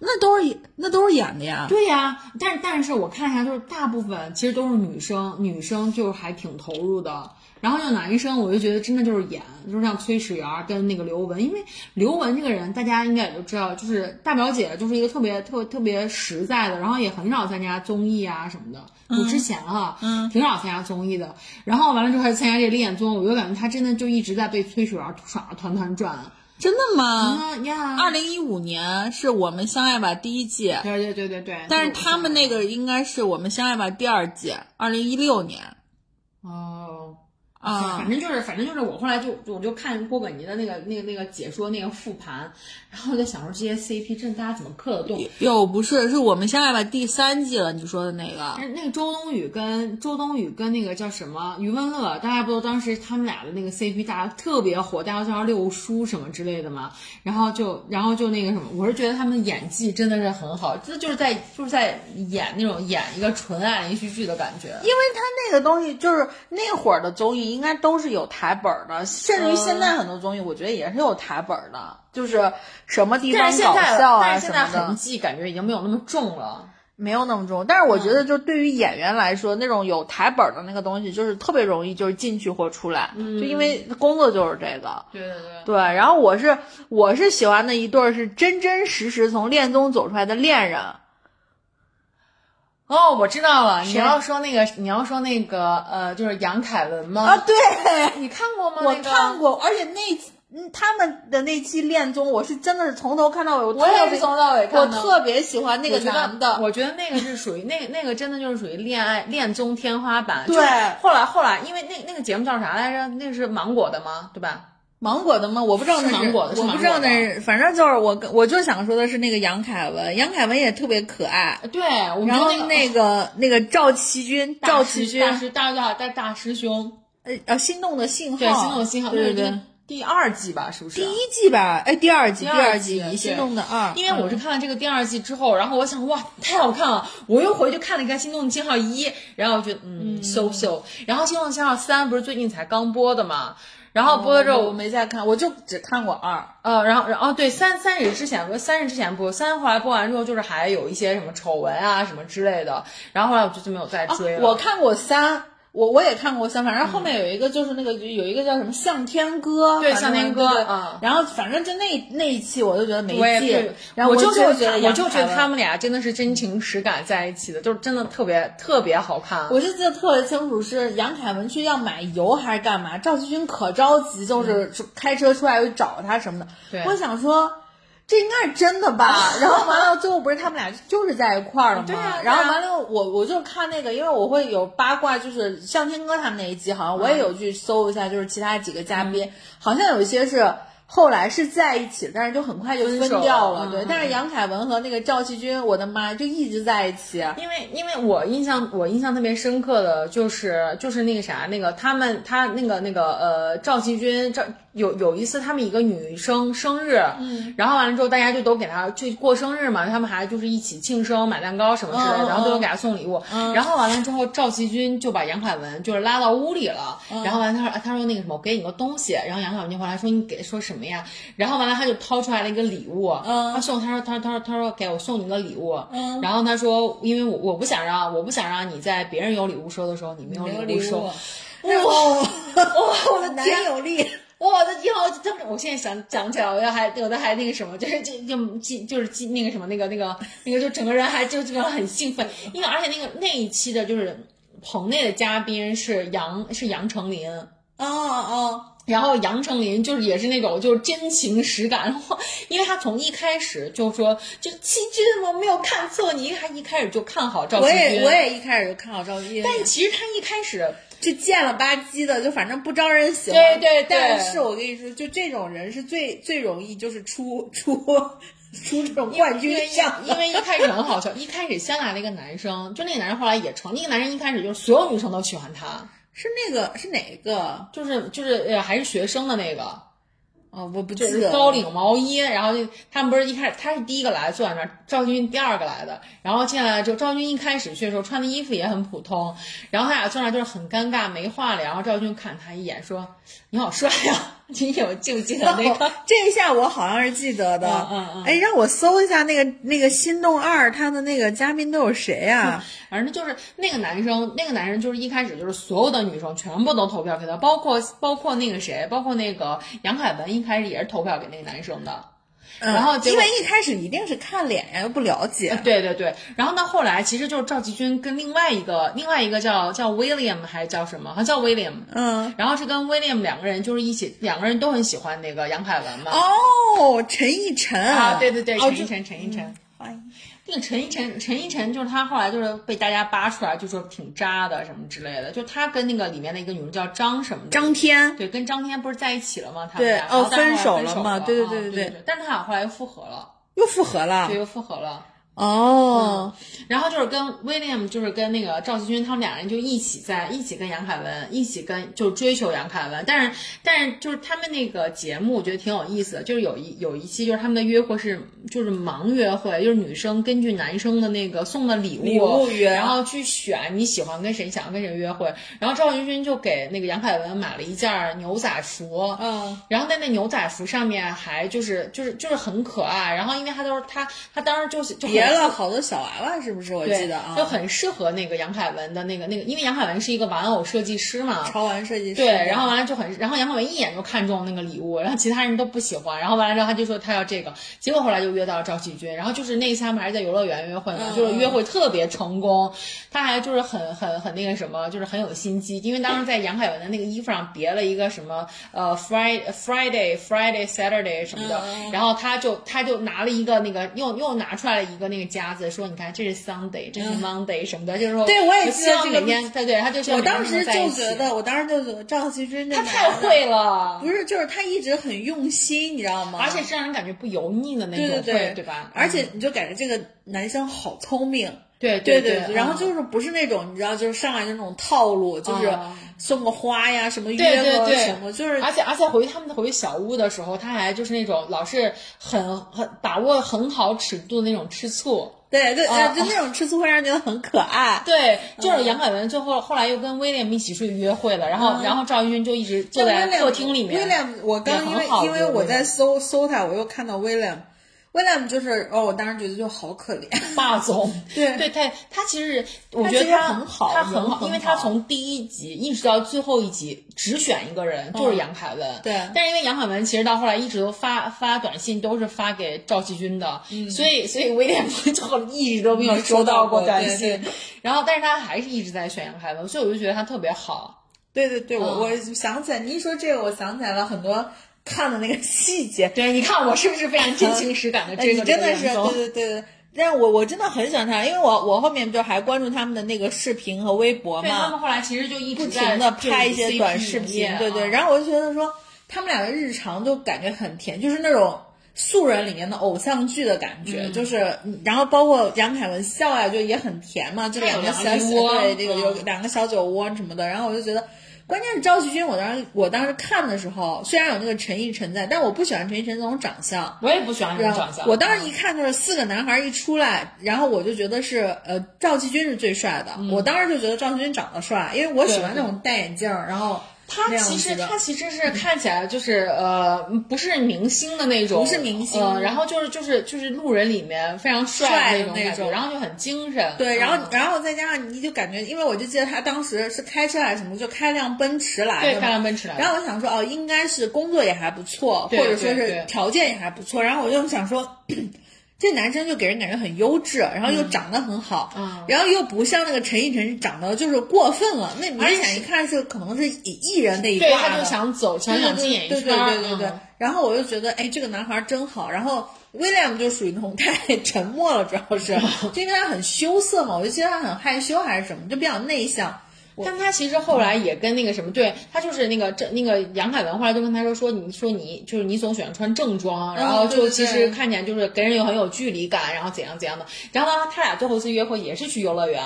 那都是那都是演的呀。对呀，但但是我看一下，就是大部分其实都是女生，女生就是还挺投入的。然后就男生，我就觉得真的就是演，就是像崔始源跟那个刘雯，因为刘雯这个人大家应该也都知道，就是大表姐就是一个特别特特别实在的，然后也很少参加综艺啊什么的。就之前哈，嗯，挺少参加综艺的。然后完了之后还参加这个恋综，我就感觉她真的就一直在被崔始源耍得团团转。真的吗？嗯呀，二零一五年是我们相爱吧第一季，对对对对对。但是他们那个应该是我们相爱吧第二季，二零一六年。哦。啊 [LAUGHS] 反正就是，反正就是，我后来就我就看郭本尼的那个那个那个解说那个复盘，然后我就想说这些 CP 真的大家怎么磕得动？又不是，是我们现在吧第三季了，你说的那个。那个周冬雨跟周冬雨跟那个叫什么余文乐，大家不都当时他们俩的那个 CP 大家特别火，大家都叫六叔什么之类的嘛。然后就然后就那个什么，我是觉得他们演技真的是很好，这就是在就是在演那种演一个纯爱连续剧的感觉。因为他那个东西就是那会儿的综艺，应该都是有台本儿的，甚至于现在很多综艺，我觉得也是有台本儿的，就是什么地方搞在笑啊但是现在什么的痕，迹感觉已经没有那么重了。没有那么重。但是我觉得，就对于演员来说，那种有台本儿的那个东西，就是特别容易就是进去或出来，就因为工作就是这个。对对对。对，然后我是我是喜欢的一对儿是真真实实从恋综走出来的恋人，哦，我知道了，你要说那个，你要说那个，呃，就是杨凯文吗？啊，对，你看过吗？我那个看过，而且那嗯他们的那期恋综，我是真的是从头看到尾，我我也是从头到尾看的。特别喜欢那个男的，我觉得那个是属于那那个真的就是属于恋爱恋综天花板。对就后来后来，因为那那个节目叫啥来着？那个是芒果的吗？对吧？芒果的吗？我不知道那是芒果的我不知道那是，反正就是我跟我就想说的是那个杨凯文，杨凯文也特别可爱。对，然后得那那个 [LAUGHS] 那个赵奇军，赵奇军，大师大大大大师兄，呃呃，心动的信号，对，心动的信号，对对对，第二季吧？是不是？第一季吧，哎，第二季，第二季，你心动的二，因为我是看了这个第二季之后，然后我想哇，太好看了，我又回去看了一下《心动的信号一》，然后我觉得嗯，so so，然后《心动的信号三》不是最近才刚播的嘛，然后播了之后我没再看，我就只看过二。呃，然后，然后对三三也是之前播，三是之前播，三后来播完之后，就是还有一些什么丑闻啊什么之类的，然后后来我就就没有再追了。我看过三，我我也看过相，反正后面有一个就是那个、有一个叫什么向天歌，对向天歌对对嗯然后反正就那那一期我就觉得没我也劲，然后我就就觉得，我就觉得他们俩真的是真情实感在一起的，就是真的特别特别好看。我就记得特别清楚，是杨凯文去要买油还是干嘛？赵奇军可着急，就是开车出来又找他什么的。我想说。这应该是真的吧？然后完了，最后不是他们俩就是在一块儿了吗？然后完了，我我就看那个，因为我会有八卦，就是向天歌他们那一集，好像我也有去搜一下，就是其他几个嘉宾，好像有一些是后来是在一起，但是就很快就分掉了。对，但是杨凯文和那个赵奇军，我的妈，就一直在一起。因为因为我印象我印象特别深刻的就是就是那个啥那个他们他那个那个呃赵奇军赵有有一次他们一个女生生日，嗯，然后完了之后大家就都给她去过生日嘛，他们还就是一起庆生买蛋糕什么之类的，然后都有给她送礼物，然后完了之后赵奇军就把杨凯文就是拉到屋里了，然后完了他说他说那个什么我给你个东西，然后杨凯文就回来说你给说什么呀？然后完了他就掏出来了一个礼物，嗯他送他说他他说他说给我送你个礼物，嗯，然后他说因为我我不想让我不想让你在别人有礼物收的时候你没有礼物收，哇哇我的男！友力。我的天！我真的，我现在想讲起来，我要还有的还那个什么，就是就就记就是记那个什么那个那个那个，就整个人还就这个很兴奋，因为而且那个那一期的就是棚内的嘉宾是杨是杨丞琳，哦哦，然后杨丞琳就是也是那种就是真情实感，[LAUGHS] 然后因为他从一开始就说就是戚军，我没有看错你，他一开始就看好赵我也我也一开始就看好赵姬，但其实他一开始就贱了吧唧的，就反正不招人喜欢。对对对但是我跟你说，就这种人是最最容易就是出出出这种冠军的。因为一开始很好笑，一开始先来了一个男生，就那个男生后来也成，那个男生一开始就是所有女生都喜欢他，是那个是哪个？就是就是呃还是学生的那个，哦，我不记就是得高领毛衣，然后就他们不是一开始他是第一个来坐在那儿，赵军第二个来的，然后进来了之后，赵军一开始去的时候穿的衣服也很普通，然后他俩坐那儿就是很尴尬没话了，然后赵军看他一眼说：“你好帅呀、你有记不记得那个？”这一下我好像是记得的。嗯嗯嗯哎，让我搜一下那个那个《心动二》，他的那个嘉宾都有谁啊、[LAUGHS] 反正就是那个男生，那个男生就是一开始就是所有的女生全部都投票给他，包括包括那个谁，包括那个杨凯文，一开始也是投票给那个男生的。嗯然后因为一开始一定是看脸呀，又不了解。对对对，然后到后来其实就是赵吉军跟另外一个另外一个叫叫 William 还是叫什么？好像叫 William。嗯，然后是跟 William 两个人就是一起，两个人都很喜欢那个杨凯文嘛。哦，陈奕晨啊，对对对，陈奕晨，陈奕晨。欢迎那个陈奕晨，陈奕晨就是他后来就是被大家扒出来，就说挺渣的什么之类的。就他跟那个里面的一个女人叫张什么的，张天。对，跟张天不是在一起了吗？他们对哦分手了嘛对对对对对对。但是他俩后来又复合了，又复合了对，又复合了。哦，然后就是跟 William，就是跟那个赵继军，他们两人就一起在一起跟杨凯文一起跟就追求杨凯文，但是但是就是他们那个节目，我觉得挺有意思的，就是有一有一期就是他们的约会是就是盲约会，就是女生根据男生的那个送的礼物，礼物约。然后去选你喜欢跟谁，想要跟谁约会，然后赵继军就给那个杨凯文买了一件牛仔服，嗯，然后在那牛仔服上面还就是就是就是很可爱，然后因为他都是他他当时就是就很别了好多小娃娃，是不是？我，记得啊，就很适合那个杨凯文的那个那个，因为杨凯文是一个玩偶设计师嘛。潮玩设计师。对，然后完了就很，然后杨凯文一眼就看中那个礼物，然后其他人都不喜欢，然后完了之后他就说他要这个，结果后来就约到了赵喜军，然后就是那一次他们还是在游乐园约会嘛，嗯就是约会特别成功，他还就是很很很那个什么，就是很有心机，因为当时在杨凯文的那个衣服上别了一个什么呃 Friday Friday Friday Saturday 什么的，嗯然后他就他就拿了一个那个又又拿出来了一个那个夹子，说你看这是 Sunday，这是 Monday 什么的，就是说嗯对我也希望每天对对，他就我当时就觉得，我当时就觉得赵继军这他太会了，不是，就是他一直很用心，你知道吗？而且是让人感觉不油腻的那对种会，对对对吧？而且你就感觉这个男生好聪明，对对对对，然后就是不是那种你知道，就是上来就那种套路，就是啊送个花呀，什么约个对对什么，就是而且而且回他们回小屋的时候，他还就是那种老是很很把握很好尺度的那种吃醋。对对，啊呃就那种吃醋会让人觉得很可爱。[LAUGHS] 对，就是杨凯文最后后来又跟威廉一起出去约会了，然后然后赵一军就一直坐在客厅里面。威廉，我刚因为因为我在搜搜他，我又看到威廉，威廉就是哦，我当时觉得就好可怜。霸总，[LAUGHS] 对对他，他其实我觉得他很好他很好，因为他从第一集一直到最后一集只选一个人，就是杨凯文。嗯对但是因为杨凯文其实到后来一直都发发短信都是发给赵继军的，所以所以威廉就一直都没有收到过过短对信，然后但是他还是一直在选杨凯文，所以我就觉得他特别好。对对对，我嗯我想起来，你一说这个，我想起来了很多看的那个细节。对，你看我是不是非常真情实感的哎这个你真的是对对对对。但我我真的很喜欢他，因为我我后面就还关注他们的那个视频和微博对他，们后来其实就一直不在停的拍一些短视频，对对。啊然后我就觉得说，他们俩的日常就感觉很甜，就是那种素人里面的偶像剧的感嗯觉，就是然后包括杨凯文笑呀，就也很甜嘛，就两个小酒窝对这个有嗯两个小酒窝什么的，然后我就觉得。关键是赵继军，我当时我当时看的时候，虽然有那个陈奕晨在，但我不喜欢陈奕晨那种长相。我也不喜欢这种长相。我当时一看就是四个男孩一出来，然后我就觉得是呃赵继军是最帅的。我当时就觉得赵继军长得帅，因为我喜欢那种戴眼镜儿，然后他其实他其实是看起来就是呃不是明星的那种，不是明星呃，然后就是就是就是路人里面非常帅的的那种，然后就很精神。对，然后嗯然后再加上你就感觉，因为我就记得他当时是开车还是什么，就开辆奔驰来对。开辆奔驰来的然后我想说，哦，应该是工作也还不错，或者说是条件也还不错。然后我就想说，这男生就给人感觉很优质，然后又长得很好，嗯然后又不像那个陈奕晨长得就是过分了，那明显一看是可能是以艺人那一对，挂的。他就想走，想对想进演艺对圈儿，对对对对对嗯。然后我就觉得，哎，这个男孩真好。然后 William 就属于那种 [LAUGHS] 太沉默了，主要是 [LAUGHS] 就因为他很羞涩嘛，我就记得他很害羞还是什么，就比较内向。但他其实后来也跟那个什么，对他就是那个这那个杨凯文后来就跟他说说，你说你就是你总喜欢穿正装，然后就其实看起来就是给人有很有距离感，然后怎样怎样的。然后呢，他俩最后一次约会也是去游乐园，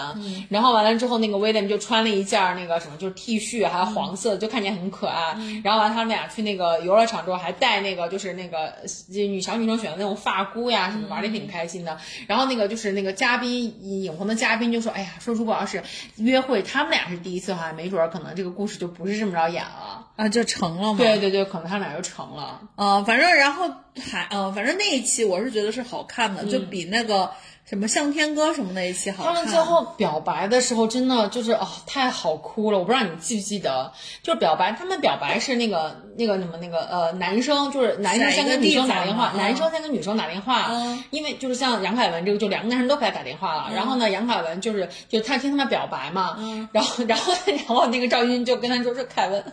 然后完了之后，那个威廉就穿了一件那个什么，就是 T 恤，还有黄色的，就看起来很可爱。然后完了，他们俩去那个游乐场之后，还带那个就是那个女小女生选的那种发箍呀什么，玩的挺开心的。然后那个就是那个嘉宾影棚的嘉宾就说：“哎呀，说如果要是约会，他们俩是第一次的话，没准儿可能这个故事就不是这么着演了。啊，就成了嘛。对对对，可能他们俩就成了。呃，反正然后还呃，反正那一期我是觉得是好看的，就比那个什么向天歌什么的一期好看。他们最后表白的时候，真的就是哦，太好哭了。我不知道你记不记得，就是表白，他们表白是那个那个什么那个呃，男生就是男生先跟女生打电话，男生先跟女生打电话，嗯因为就是像杨凯文这个，就两个男生都给他打电话了。然后呢，杨凯文就是就他听他们表白嘛，然后然后然后那个赵云就跟他说说凯文，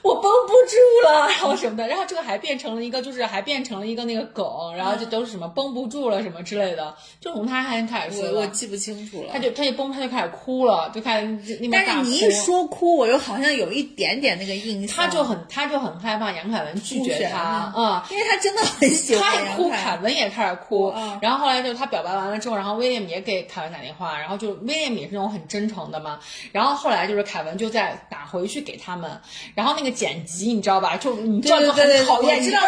我绷不住了，然后什么的，然后这个还变成了一个就是还变成了一个那个梗，然后就都是什么绷不住了什么之类的，就从他还开始说的。我我记不清楚了。他就他一崩，他就开始哭了，就开始。但是你一说哭，我又好像有一点点那个印象。他就很他就很害怕杨凯文拒绝他，嗯。因为他真的很喜欢他也哭，凯凯文也开始哭，嗯然后后来就是他表白完了之后，然后威廉也给凯文打电话，然后就威廉也是那种很真诚的嘛，然后后来就是凯文就在打回去给他们，然后那个剪辑你知道吧？就你知道就很讨厌，你知道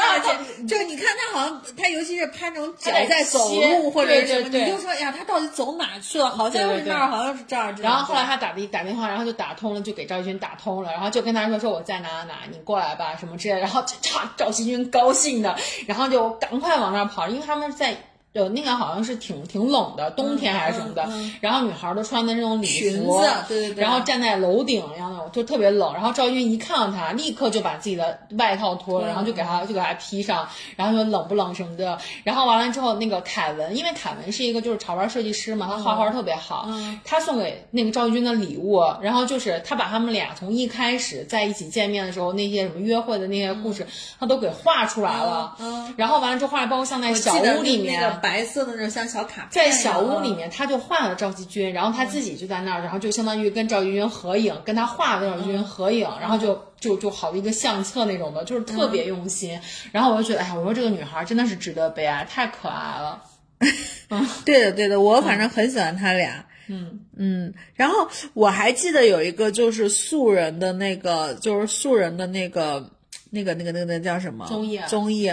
就是你看他好像他尤其是拍那种脚在走切路或者什么，对对你就说呀，他到底走哪去了？好像是那儿，好像是这儿。然后后来他打的打电话，然后就打通了，就给赵军打通了，然后就跟他说说我在哪哪哪，你过来吧什么之类的，然后赵赵新军高兴的，然后就赶快往那儿跑，因为他们在。有那个好像是挺挺冷的，冬天还是什么的，然后女孩都穿的那种礼裙服，子对对对然后站在楼顶一样那种，就特别冷。然后赵军一看到她，立刻就把自己的外套脱了，然后就给她就给她披上，然后说冷不冷什么的。然后完了之后，那个凯文，因为凯文是一个就是潮玩设计师嘛，他画画特别好，他送给那个赵军的礼物，然后就是他把他们俩从一开始在一起见面的时候那些什么约会的那些故事，他都给画出来了。嗯，然后完了之后，画包括像在小屋里面，个白色的那种像小卡片在，小屋里面，他就画了赵继军，然后他自己就在那儿，然后就相当于跟赵继军合影，跟他画的赵继军合影，然后就就就好的一个相册那种的，就是特别用心。然后我就觉得，哎呀，我说这个女孩真的是值得被爱，太可爱了。[LAUGHS] 对的，对的，我反正很喜欢他俩。嗯嗯，然后我还记得有一个就是素人的那个，就是素人的那个。那个、那个、那个、那个叫什么综艺啊综艺，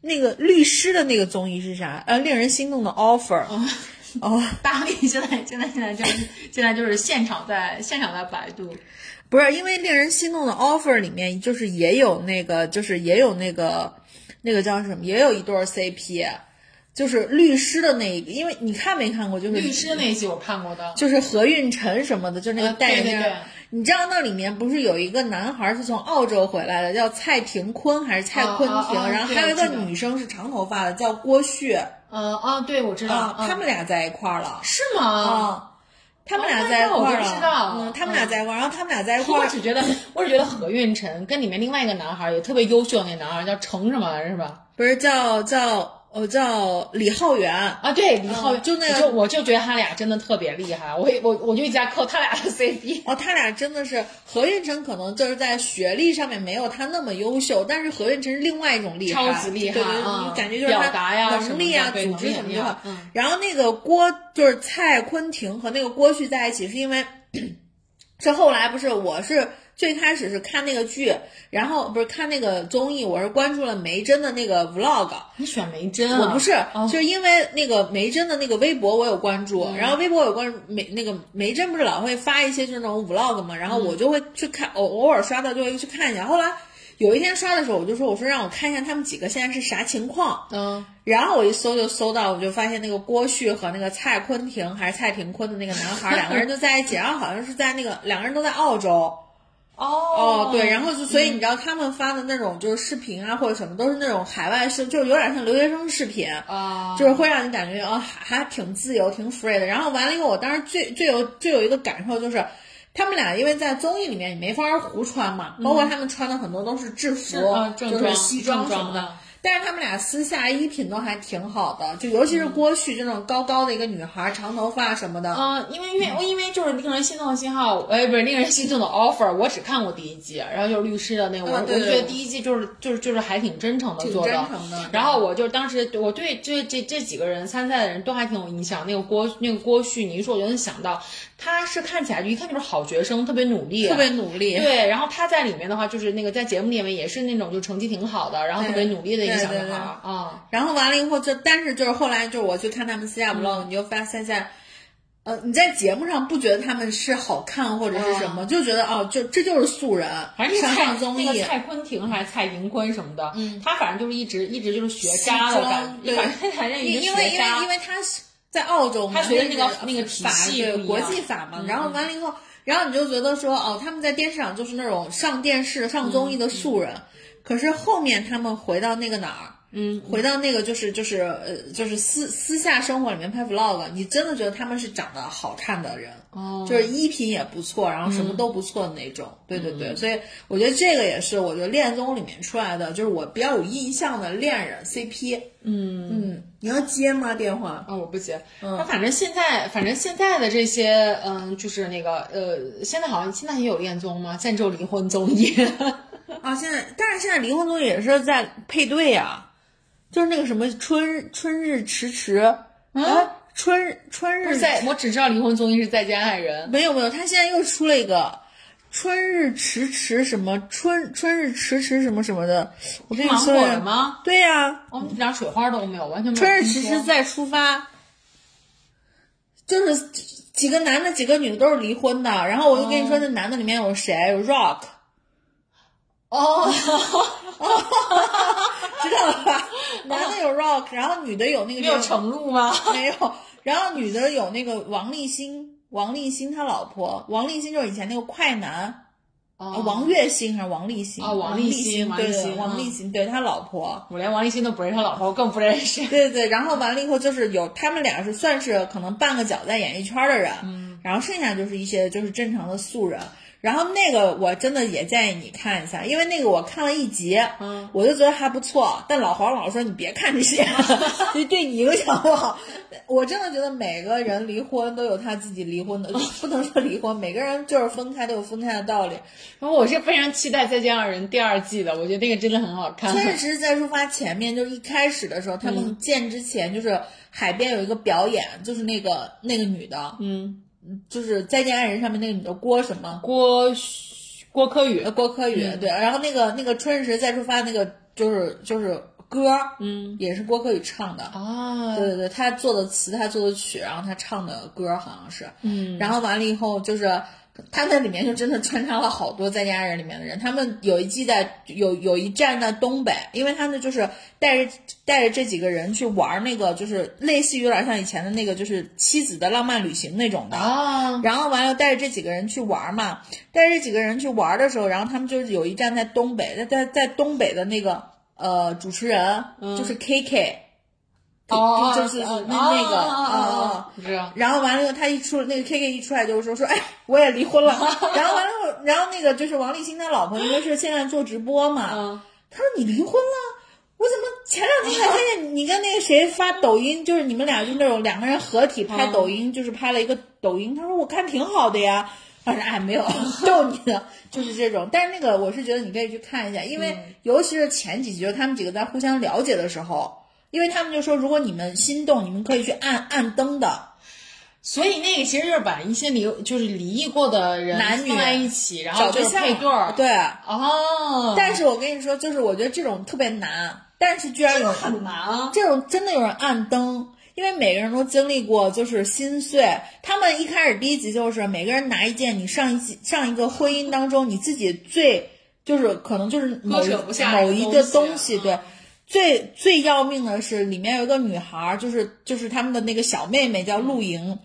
那个律师的那个综艺是啥？呃，令人心动的 offer。哦，[LAUGHS] 大力现在现在现在就是现在就是现场在现场在百度，不是，因为令人心动的 offer 里面就是也有那个，就是也有那个那个叫什么，也有一对儿 CP，就是律师的那一个，因为你看没看过？就是律师那一集我看过的，就是何运晨什么的，就是那个啊戴眼镜儿。对对对你知道那里面不是有一个男孩是从澳洲回来的，叫蔡廷坤还是蔡坤廷？然后还有一个女生是长头发的，叫郭旭。呃啊，对我知道，他们俩在一块儿了。是吗？啊，他们俩哦在一块了。不知道嗯，他们俩在一块儿，然后他们俩在一块儿。我只觉得，我只觉得何运晨跟里面另外一个男孩也特别优秀，那男孩叫程什么来着是吧？不是叫叫我叫李浩源。啊，对，李浩源、就那就我就觉得他俩真的特别厉害，我我我就一直在扣他俩的 CP。哦，他俩真的是何运晨，可能就是在学历上面没有他那么优秀，但是何运晨是另外一种厉害，超级厉害对对对，嗯你感觉就是他能力啊、组织什么的。嗯然后那个郭就是蔡坤婷和那个郭旭在一起，是因为 [CLEARS THROAT] 是后来不是我是。最开始是看那个剧，然后不是看那个综艺，我是关注了梅珍的那个 vlog，你选梅珍啊？我不是，哦就是因为那个梅珍的那个微博我有关注，嗯然后微博有关注梅那个梅珍不是老会发一些就是那种 vlog 嘛，然后嗯我就会去看，偶偶尔刷到就会去看一下。后来有一天刷的时候，我就说我说让我看一下他们几个现在是啥情况，嗯，然后我一搜就搜到，我就发现那个郭旭和那个蔡坤庭还是蔡廷坤的那个男孩两个人就在一起，然后好像是在那个两个人都在澳洲。哦哦，对，然后就所以你知道他们发的那种就是视频啊或者什么都是那种海外视，就是有点像留学生视频，啊，就是会让你感觉啊、还还挺自由挺 free 的。然后完了以后，我当时最最有最有一个感受就是。他们俩因为在综艺里面你没法胡穿嘛，包括他们穿的很多都是制服，就是西装什么的啊。但是他们俩私下衣品都还挺好的，就尤其是郭旭这种高高的一个女孩，长头发什么的。嗯，因为因为因为就是令人心动的信号，哎，不是令人心动的 offer，我只看过第一季，然后就是律师的那个，我就觉得第一季就是就是就是还挺真诚的挺做的，真诚的然后我就当时我对这这这几个人参赛的人都还挺有印象，那个郭那个郭旭，你一说我就能想到，他是看起来就一看就是好学生，特别努力，特别努力，对，然后他在里面的话，就是那个在节目里面也是那种就成绩挺好的，然后特别努力的一个小男孩啊。然后完了以后就，但是就是后来就是我去看他们私下 vlog，、你就发现现在，呃，你在节目上不觉得他们是好看或者是什么，就觉得哦，就这就是素人，上反正蔡上综艺。那个，蔡坤婷还是蔡盈坤什么的，嗯，他反正就是一直一直就是学渣的感觉，对。反正因为因为因为他是在澳洲嘛，他学的那个那个体法系不一样嗯际法嘛，然后完了以后，然后你就觉得说哦，他们在电视上就是那种上电视上综艺的素人，可是后面他们回到那个哪儿？嗯，回到那个就是就是呃就是私私下生活里面拍 vlog，你真的觉得他们是长得好看的人，哦就是衣品也不错，然后什么都不错的那种。对对嗯对，所以我觉得这个也是我觉得恋综里面出来的，就是我比较有印象的恋人 CP。嗯嗯，你要接吗？电话？啊，我不接。那反正现在，反正现在的这些，嗯，就是那个，呃，现在好像现在也有恋综吗？现在只有离婚综艺。[LAUGHS] 啊，现在但是现在离婚综艺也是在配对呀、就是那个什么春春日迟迟，啊，春春日在，我只知道离婚综艺是在家爱人。没有没有，他现在又出了一个春日迟迟什么春春日迟迟什么什么的，我跟你说呀的吗？对呀、我们一点水花都没有，完全没有春日迟迟再出发，就是几个男的几个女的都是离婚的，然后我就跟你说，那男的里面有谁？有 Rock，哦，[LAUGHS] 知道了吧？男的有 Rock，然后女的有那个没有叫程璐吗？[LAUGHS] 没有，然后女的有那个王立新，王立新他老婆，王立新就是以前那个快男，哦啊王栎鑫还是王立新？哦王立新新，对对，王立新嗯王立新，对他老婆。我连王立新都不认识，他老婆我更不认识。对对对，然后完了以后就是有他们俩是算是可能半个脚在演艺圈的人，嗯，然后剩下就是一些就是正常的素人。然后那个我真的也建议你看一下，因为那个我看了一集，嗯，我就觉得还不错。但老黄老说你别看这些，[LAUGHS] 就对你影响不好。我真的觉得每个人离婚都有他自己离婚的，不能说离婚，每个人就是分开都有分开的道理。然后我是非常期待《再见爱人》第二季的，我觉得那个真的很好看。春日迟迟再出发前面就是一开始的时候，他们见之前就是海边有一个表演，就是那个那个女的，嗯，就是《再见爱人》上面那个女的郭什么郭旭郭柯宇呃，郭柯宇，对，然后那个那个春日时再出发那个就是就是歌，嗯也是郭柯宇唱的。啊，对对对，他做的词，他做的曲，然后他唱的歌好像是，嗯，然后完了以后就是他在里面就真的穿插了好多在家人里面的人，他们有一季在有有一站在东北，因为他们就是带着带着这几个人去玩那个，就是类似于有点像以前的那个就是妻子的浪漫旅行那种的。啊，然后完了，带着这几个人去玩嘛，带着这几个人去玩的时候，然后他们就是有一站在东北，在在在东北的那个呃主持人、就是 K K，哦，就是那哦那个哦哦啊哦啊不知道。然后完了以后，他一出那个 K K 一出来就是说说，哎，我也离婚了。[LAUGHS] 然后完了然后那个就是王立新他老婆，因为是现在做直播嘛，嗯，他说你离婚了。我怎么前两天还看见你跟那个谁发抖音，就是你们俩就那种两个人合体拍抖音，就是拍了一个抖音。他说我看挺好的呀，反正哎没有 [LAUGHS] 逗你的，就是这种。但是那个我是觉得你可以去看一下，因为尤其是前几集，就是他们几个在互相了解的时候，因为他们就说如果你们心动，你们可以去按按灯的。所以那个其实就是把一些离就是离异过的人男女放在一起，然后就是找对象配对儿。对，哦，但是我跟你说，就是我觉得这种特别难，但是居然有很难啊。这种真的有人按灯，因为每个人都经历过，就是心碎。他们一开始第一集就是每个人拿一件你上一季上一个婚姻当中你自己最就是可能就是某某一个东西对。最最要命的是，里面有一个女孩儿，就是就是他们的那个小妹妹叫陆莹，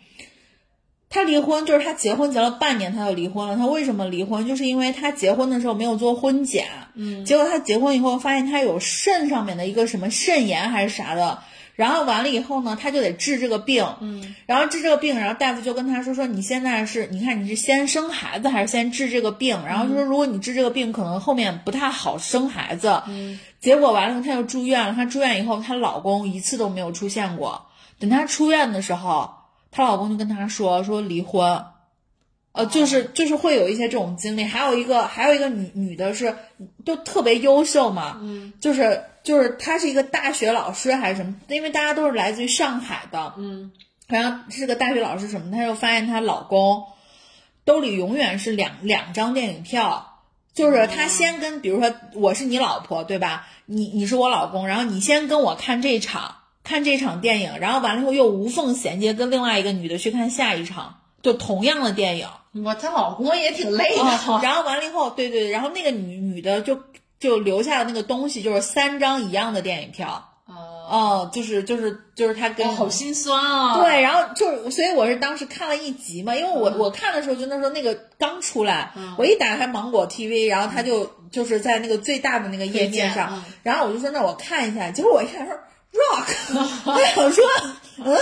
她离婚，就是她结婚结了半年，她就离婚了。她为什么离婚？就是因为她结婚的时候没有做婚检，嗯，结果她结婚以后发现她有肾上面的一个什么肾炎还是啥的，然后完了以后呢，她就得治这个病，嗯，然后治这个病，然后大夫就跟她说说你现在是，你看你是先生孩子还是先治这个病？然后就说如果你治这个病，可能后面不太好生孩子，嗯，结果完了，她就住院了。她住院以后，她老公一次都没有出现过。等她出院的时候，她老公就跟她说说离婚。呃，就是就是会有一些这种经历，还有一个还有一个女女的是都特别优秀嘛，嗯，就是就是她是一个大学老师还是什么，因为大家都是来自于上海的，嗯，好像是个大学老师什么，她就发现她老公兜里永远是两两张电影票，就是他先跟比如说我是你老婆对吧，你你是我老公，然后你先跟我看这场看这场电影，然后完了以后又无缝衔接跟另外一个女的去看下一场，就同样的电影。我她老公也挺累的，[LAUGHS] 然后完了以后，对对，然后那个女女的就就留下了那个东西，就是三张一样的电影票。哦，就是就是就是他跟好心酸啊。对，然后就是所以我是当时看了一集嘛，因为我我看的时候就那时候那个刚出来，我一打开芒果 TV，然后他就就是在那个最大的那个页面上，然后我就说那我看一下，结果我一看说 Rock，[LAUGHS] 我想说嗯。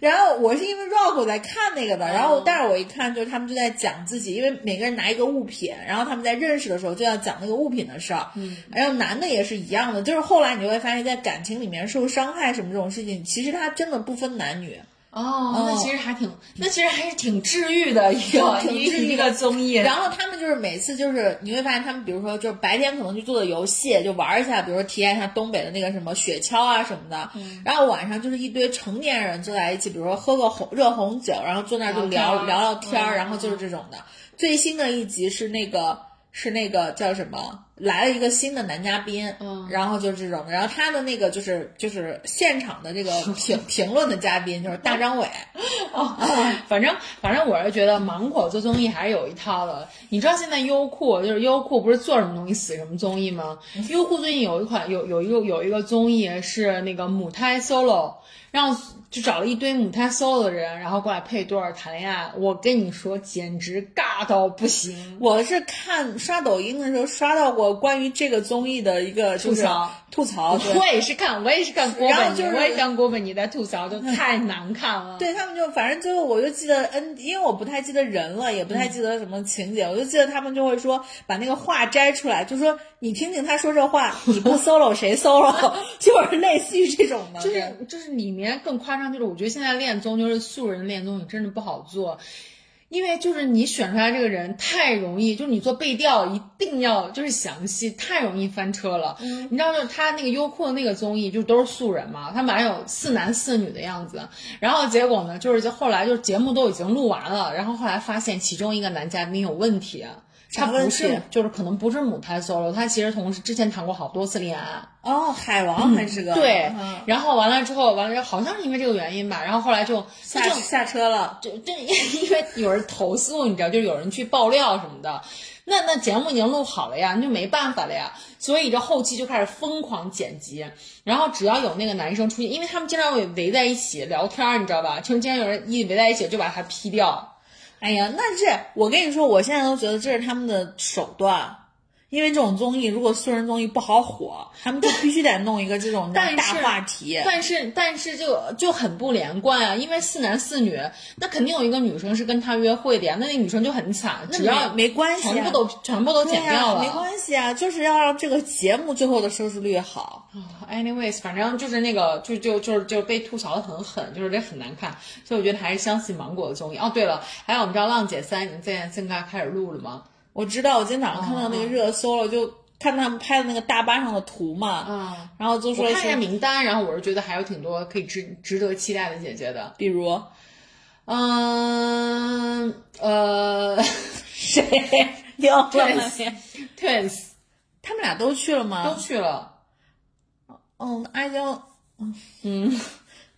然后我是因为 Rock 在看那个的，然后但是我一看就是他们就在讲自己，因为每个人拿一个物品，然后他们在认识的时候就要讲那个物品的事儿。嗯，然后男的也是一样的，就是后来你就会发现，在感情里面受伤害什么这种事情，其实他真的不分男女。哦，那其实还挺，那其实还是挺治愈的一个一个综艺。然后他们就是每次就是你会发现，他们比如说就是白天可能去做的游戏，就玩一下，比如说体验一下东北的那个什么雪橇啊什么的。然后晚上就是一堆成年人坐在一起，比如说喝个红热红酒，然后坐那儿就聊聊聊天儿，然后就是这种的。最新的一集是那个是那个叫什么？来了一个新的男嘉宾，嗯，然后就是这种，然后他的那个就是就是现场的这个 [LAUGHS] 评评论的嘉宾就是大张伟，[LAUGHS] 哦，反正反正我是觉得芒果做综艺还是有一套的。你知道现在优酷就是优酷不是做什么东西死什么综艺吗？[LAUGHS] 优酷最近有一款有有一个有一个综艺是那个母胎 solo，让。就找了一堆母胎 solo 的人，然后过来配对儿谈恋爱。我跟你说，简直尬到不行。我是看刷抖音的时候刷到过关于这个综艺的一个吐槽，吐槽。我也是看，我也是看郭本，我也看郭本你在吐槽，就 [LAUGHS] 太难看了。对他们就反正最后我就记得，嗯，因为我不太记得人了，也不太记得什么情节，我就记得他们就会说把那个话摘出来，就说你听听他说这话，你不 solo 谁 solo，[LAUGHS] 就是类似于这种的。就是就是里面更夸张。就是我觉得现在恋综就是素人恋综，你真的不好做，因为就是你选出来这个人太容易，就是你做背调一定要就是详细，太容易翻车了。嗯，你知道就是他那个优酷的那个综艺就都是素人嘛，他本来有四男四女的样子，然后结果呢就是后来就是节目都已经录完了，然后后来发现其中一个男嘉宾有问题。他不是，就是可能不是母胎 solo，他其实同时之前谈过好多次恋爱。哦，海王还是个对，然后完了之后，完了之后好像是因为这个原因吧，然后后来就下下车了，就就因为有人投诉，你知道，就有人去爆料什么的。那那节目已经录好了呀，那就没办法了呀，所以这后期就开始疯狂剪辑，然后只要有那个男生出现，因为他们经常会围在一起聊天，你知道吧？就经常有人一围在一起就把他 P 掉。哎呀，那这我跟你说，我现在都觉得这是他们的手段，因为这种综艺如果素人综艺不好火，他们就必须得弄一个这种大话题。但是但是就就很不连贯啊，因为四男四女，那肯定有一个女生是跟他约会的呀，那那女生就很惨，只要没关系，全部都全部都剪掉了，没关系啊，就是要让这个节目最后的收视率好。Anyways，反正就是那个，就就就是就被吐槽的很狠，就是这很难看，所以我觉得还是相信芒果的综艺。哦，对了，还有我们知道《浪姐三》已经现在现在开始录了吗？我知道，我今天早上看到那个热搜了，就看他们拍的那个大巴上的图嘛，嗯，然后就说看一下名单，然后我是觉得还有挺多可以值值得期待的姐姐的，比如，嗯呃，[LAUGHS] 谁？[LAUGHS] Twins，Twins，[LAUGHS] 他们俩都去了吗？都去了。嗯，阿娇，嗯，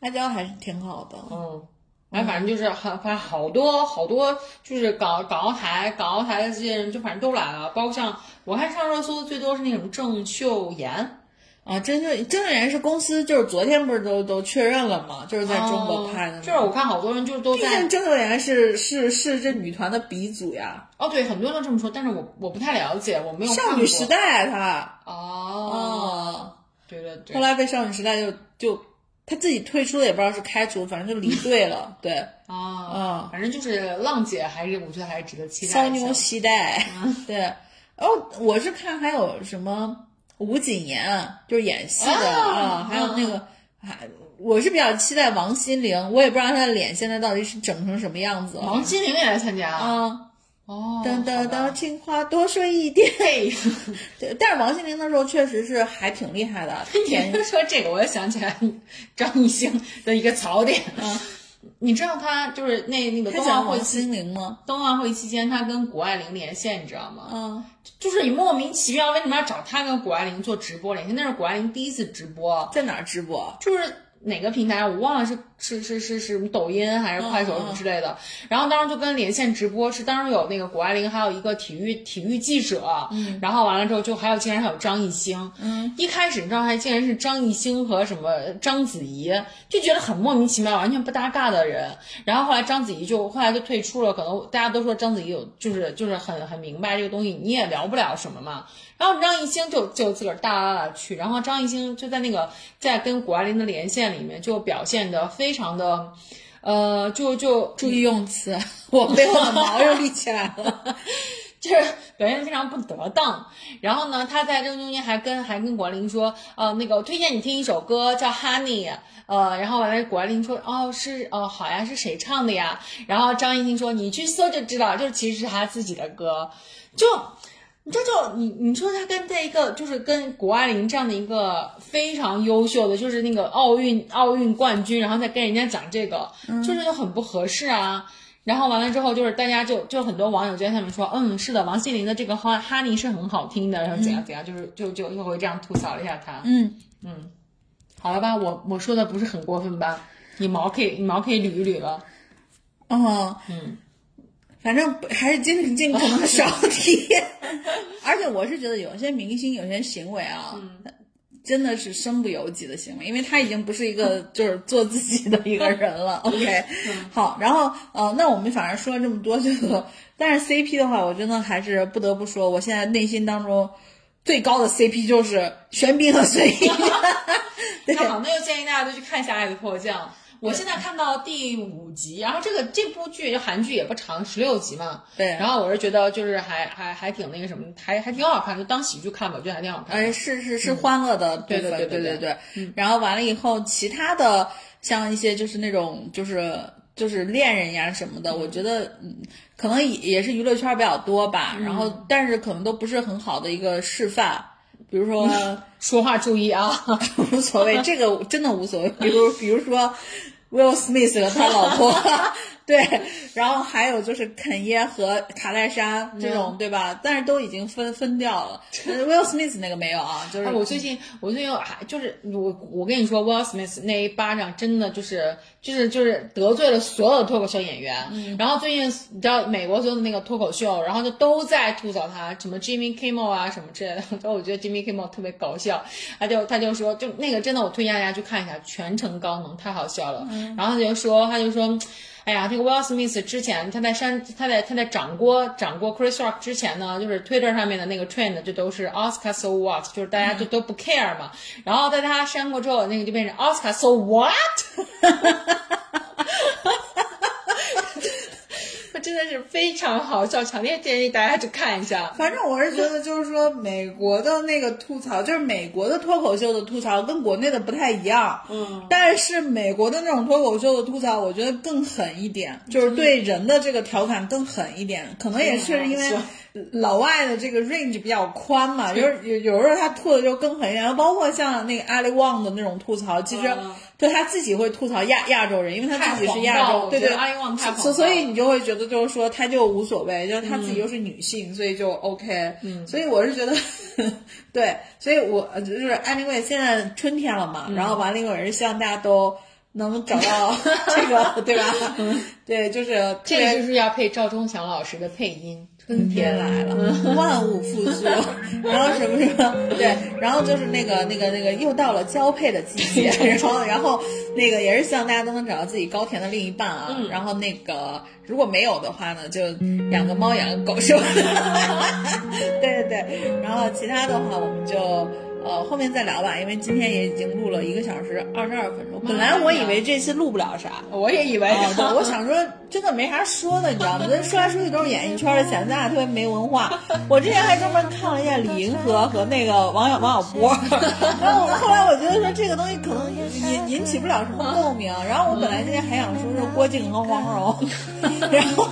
阿娇还是挺好的，嗯，哎，反正就是很，反正好多好多，就是港港澳台港澳台的这些人，就反正都来了，包括像我看上热搜的最多是那什么郑秀妍，啊，郑秀郑秀妍是公司就是昨天不是都都确认了吗？就是在中国拍的，就是我看好多人就都在，毕竟郑秀妍是是是这女团的鼻祖呀，哦，对，很多人都这么说，但是我我不太了解，我没有少女时代她，哦。对对对，后来被少女时代就就他自己退出了，也不知道是开除，反正就离队了。对，啊，嗯，反正就是浪姐，还是我觉得还是值得期待。骚妞期待，对。哦，我是看还有什么吴谨言，就是演戏的啊啊，还有那个还。我是比较期待王心凌，我也不知道她的脸现在到底是整成什么样子了。王心凌也来参加啊，哦，等等好吧等，情话多说一点。[LAUGHS] 对，但是王心凌那时候确实是还挺厉害的，[LAUGHS] 你就说这个，我又想起来张艺兴的一个槽点。嗯，你知道他就是那那个冬奥会王心凌吗？冬奥会期间，他跟谷爱凌连线，你知道吗？嗯，就是你莫名其妙为什么要找他跟谷爱凌做直播连线？那是谷爱凌第一次直播，在哪儿直播？就是哪个平台我忘了是是是是是抖音还是快手什么之类的。然后当时就跟连线直播，是当时有那个谷爱凌，还有一个体育体育记者，嗯，然后完了之后就还有竟然还有张艺兴，嗯，一开始你知道还竟然是张艺兴和什么章子怡，就觉得很莫名其妙，完全不搭嘎的人。然后后来章子怡就后来就退出了，可能大家都说章子怡有就是就是很很明白这个东西，你也聊不了什么嘛。然后张艺兴就就自个儿大拉拉去，然后张艺兴就在那个在跟谷爱凌的连线里面就表现的非常的，呃，就就注意用词，我背后的毛又立起来了。[LAUGHS] 就是表现的非常不得当。然后呢，他在这个中间还跟还跟谷爱凌说，呃，那个我推荐你听一首歌叫《Honey》，呃，然后完了谷爱凌说，哦，是哦，好呀，是谁唱的呀？然后张艺兴说，你去搜就知道，就是其实是他自己的歌，就。你这就你你说他跟这一个就是跟谷爱凌这样的一个非常优秀的，就是那个奥运奥运冠军，然后再跟人家讲这个，就是就很不合适啊。然后完了之后，就是大家就就很多网友就在下面说，嗯，是的，王心凌的这个哈哈尼是很好听的，然后怎样怎样，就是就就又会这样吐槽了一下他。嗯嗯，好了吧，我我说的不是很过分吧？你毛可以你毛可以捋一捋了。嗯嗯，反正还是尽尽可能少提。[LAUGHS] 而且我是觉得有些明星有些行为啊，真的是身不由己的行为，因为他已经不是一个 [LAUGHS] 就是做自己的一个人了。OK，好，然后呃，那我们反正说了这么多，这个但是 CP 的话，我真的还是不得不说，我现在内心当中最高的 CP 就是玄彬和孙艺珍。[LAUGHS] 对那好，那就建议大家都去看一下《爱的迫降》。我现在看到第五集，然后这个这部剧就韩剧也不长，十六集嘛。对然后我是觉得就是还还还挺那个什么，还还挺好看，就当喜剧看吧，我觉得还挺好看。哎，是是是欢乐的部分，对对对对对对然后完了以后，其他的像一些就是那种就是就是恋人呀什么的，我觉得嗯，可能也也是娱乐圈比较多吧。然后但是可能都不是很好的一个示范，比如说说话注意啊！[LAUGHS] 无所谓，这个真的无所谓。比如比如说 Will Smith 和他老婆，对，然后还有就是肯耶和卡戴珊这种，对吧？但是都已经分分掉了。[LAUGHS] 呃 Will Smith 那个没有啊，就是哎，我最近我最近还就是我我跟你说，Will Smith 那一巴掌真的就是就是就是得罪了所有的脱口秀演员。然后最近你知道美国所有的那个脱口秀，然后就都在吐槽他，什么 Jimmy Kimmel 啊什么之类的。然 [LAUGHS] 后我觉得 Jimmy Kimmel 特别搞笑，他就他就说，就那个真的我推荐大家去看一下，全程高能，太好笑了。然后他就说他就说。哎呀，这个 Will Smith 之前他在删他在他在掌过掌过 Chris Rock 之前呢，就是 Twitter 上面的那个 trend 就都是 Oscar so what，就是大家就都不 care 嘛。然后在他删过之后，那个就变成 Oscar so what。真的是非常好笑，强烈建议大家去看一下。反正我是觉得，就是说美国的那个吐槽，就是美国的脱口秀的吐槽跟国内的不太一样。嗯，但是美国的那种脱口秀的吐槽，我觉得更狠一点，就是对人的这个调侃更狠一点。可能也是因为老外的这个 range 比较宽嘛，有有有时候他吐的就更狠一点。然后包括像那个 Ali Wong 的那种吐槽，其实对他自己会吐槽亚亚洲人，因为他自己是亚洲，对对，阿里旺太所所以你就会觉得就是说他就无所谓，就是他自己又是女性，所以就 OK。嗯，所以我是觉得，[LAUGHS] 对，所以我就是 anyway，现在春天了嘛，然后完了以后也是希望大家都能找到 [LAUGHS] 这个，对吧？对，就是这个就是要配赵忠祥老师的配音。春天来了，[LAUGHS] 万物复苏，然后什么什么，对，然后就是那个那个那个又到了交配的季节，然后然后那个也是希望大家都能找到自己高甜的另一半啊，然后那个如果没有的话呢，就养个猫养个狗是吧？[LAUGHS] 对对对，然后其他的话我们就呃后面再聊吧，因为今天也已经录了一个小时二十二分钟。本来我以为这次录不了啥，我也以为，我想说真的没啥说的，你知道吗？咱说来说去都是演艺圈的，显得咱俩特别没文化。我之前还专门看了一下李银河和那个王小王小波，[LAUGHS] 然后后来我觉得说这个东西可能引引起不了什么共鸣。然后我本来今天还想说是郭靖和黄蓉，然后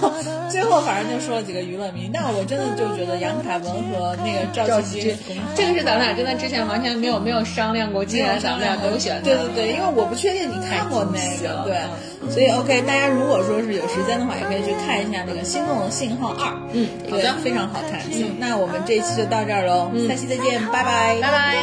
最后反正就说了几个娱乐迷。那我真的就觉得杨凯文和那个赵继军，这个是咱俩真的之前完全没有没有商量过，既然咱们俩都选，对对对，因为我不确定你看过那个，对，所以 OK，大家如果说是有时间的话，也可以去看一下那个《心动的信号二》。嗯，好的，非常好看。行那我们这一期就到这儿喽，下期再见，拜拜，拜拜。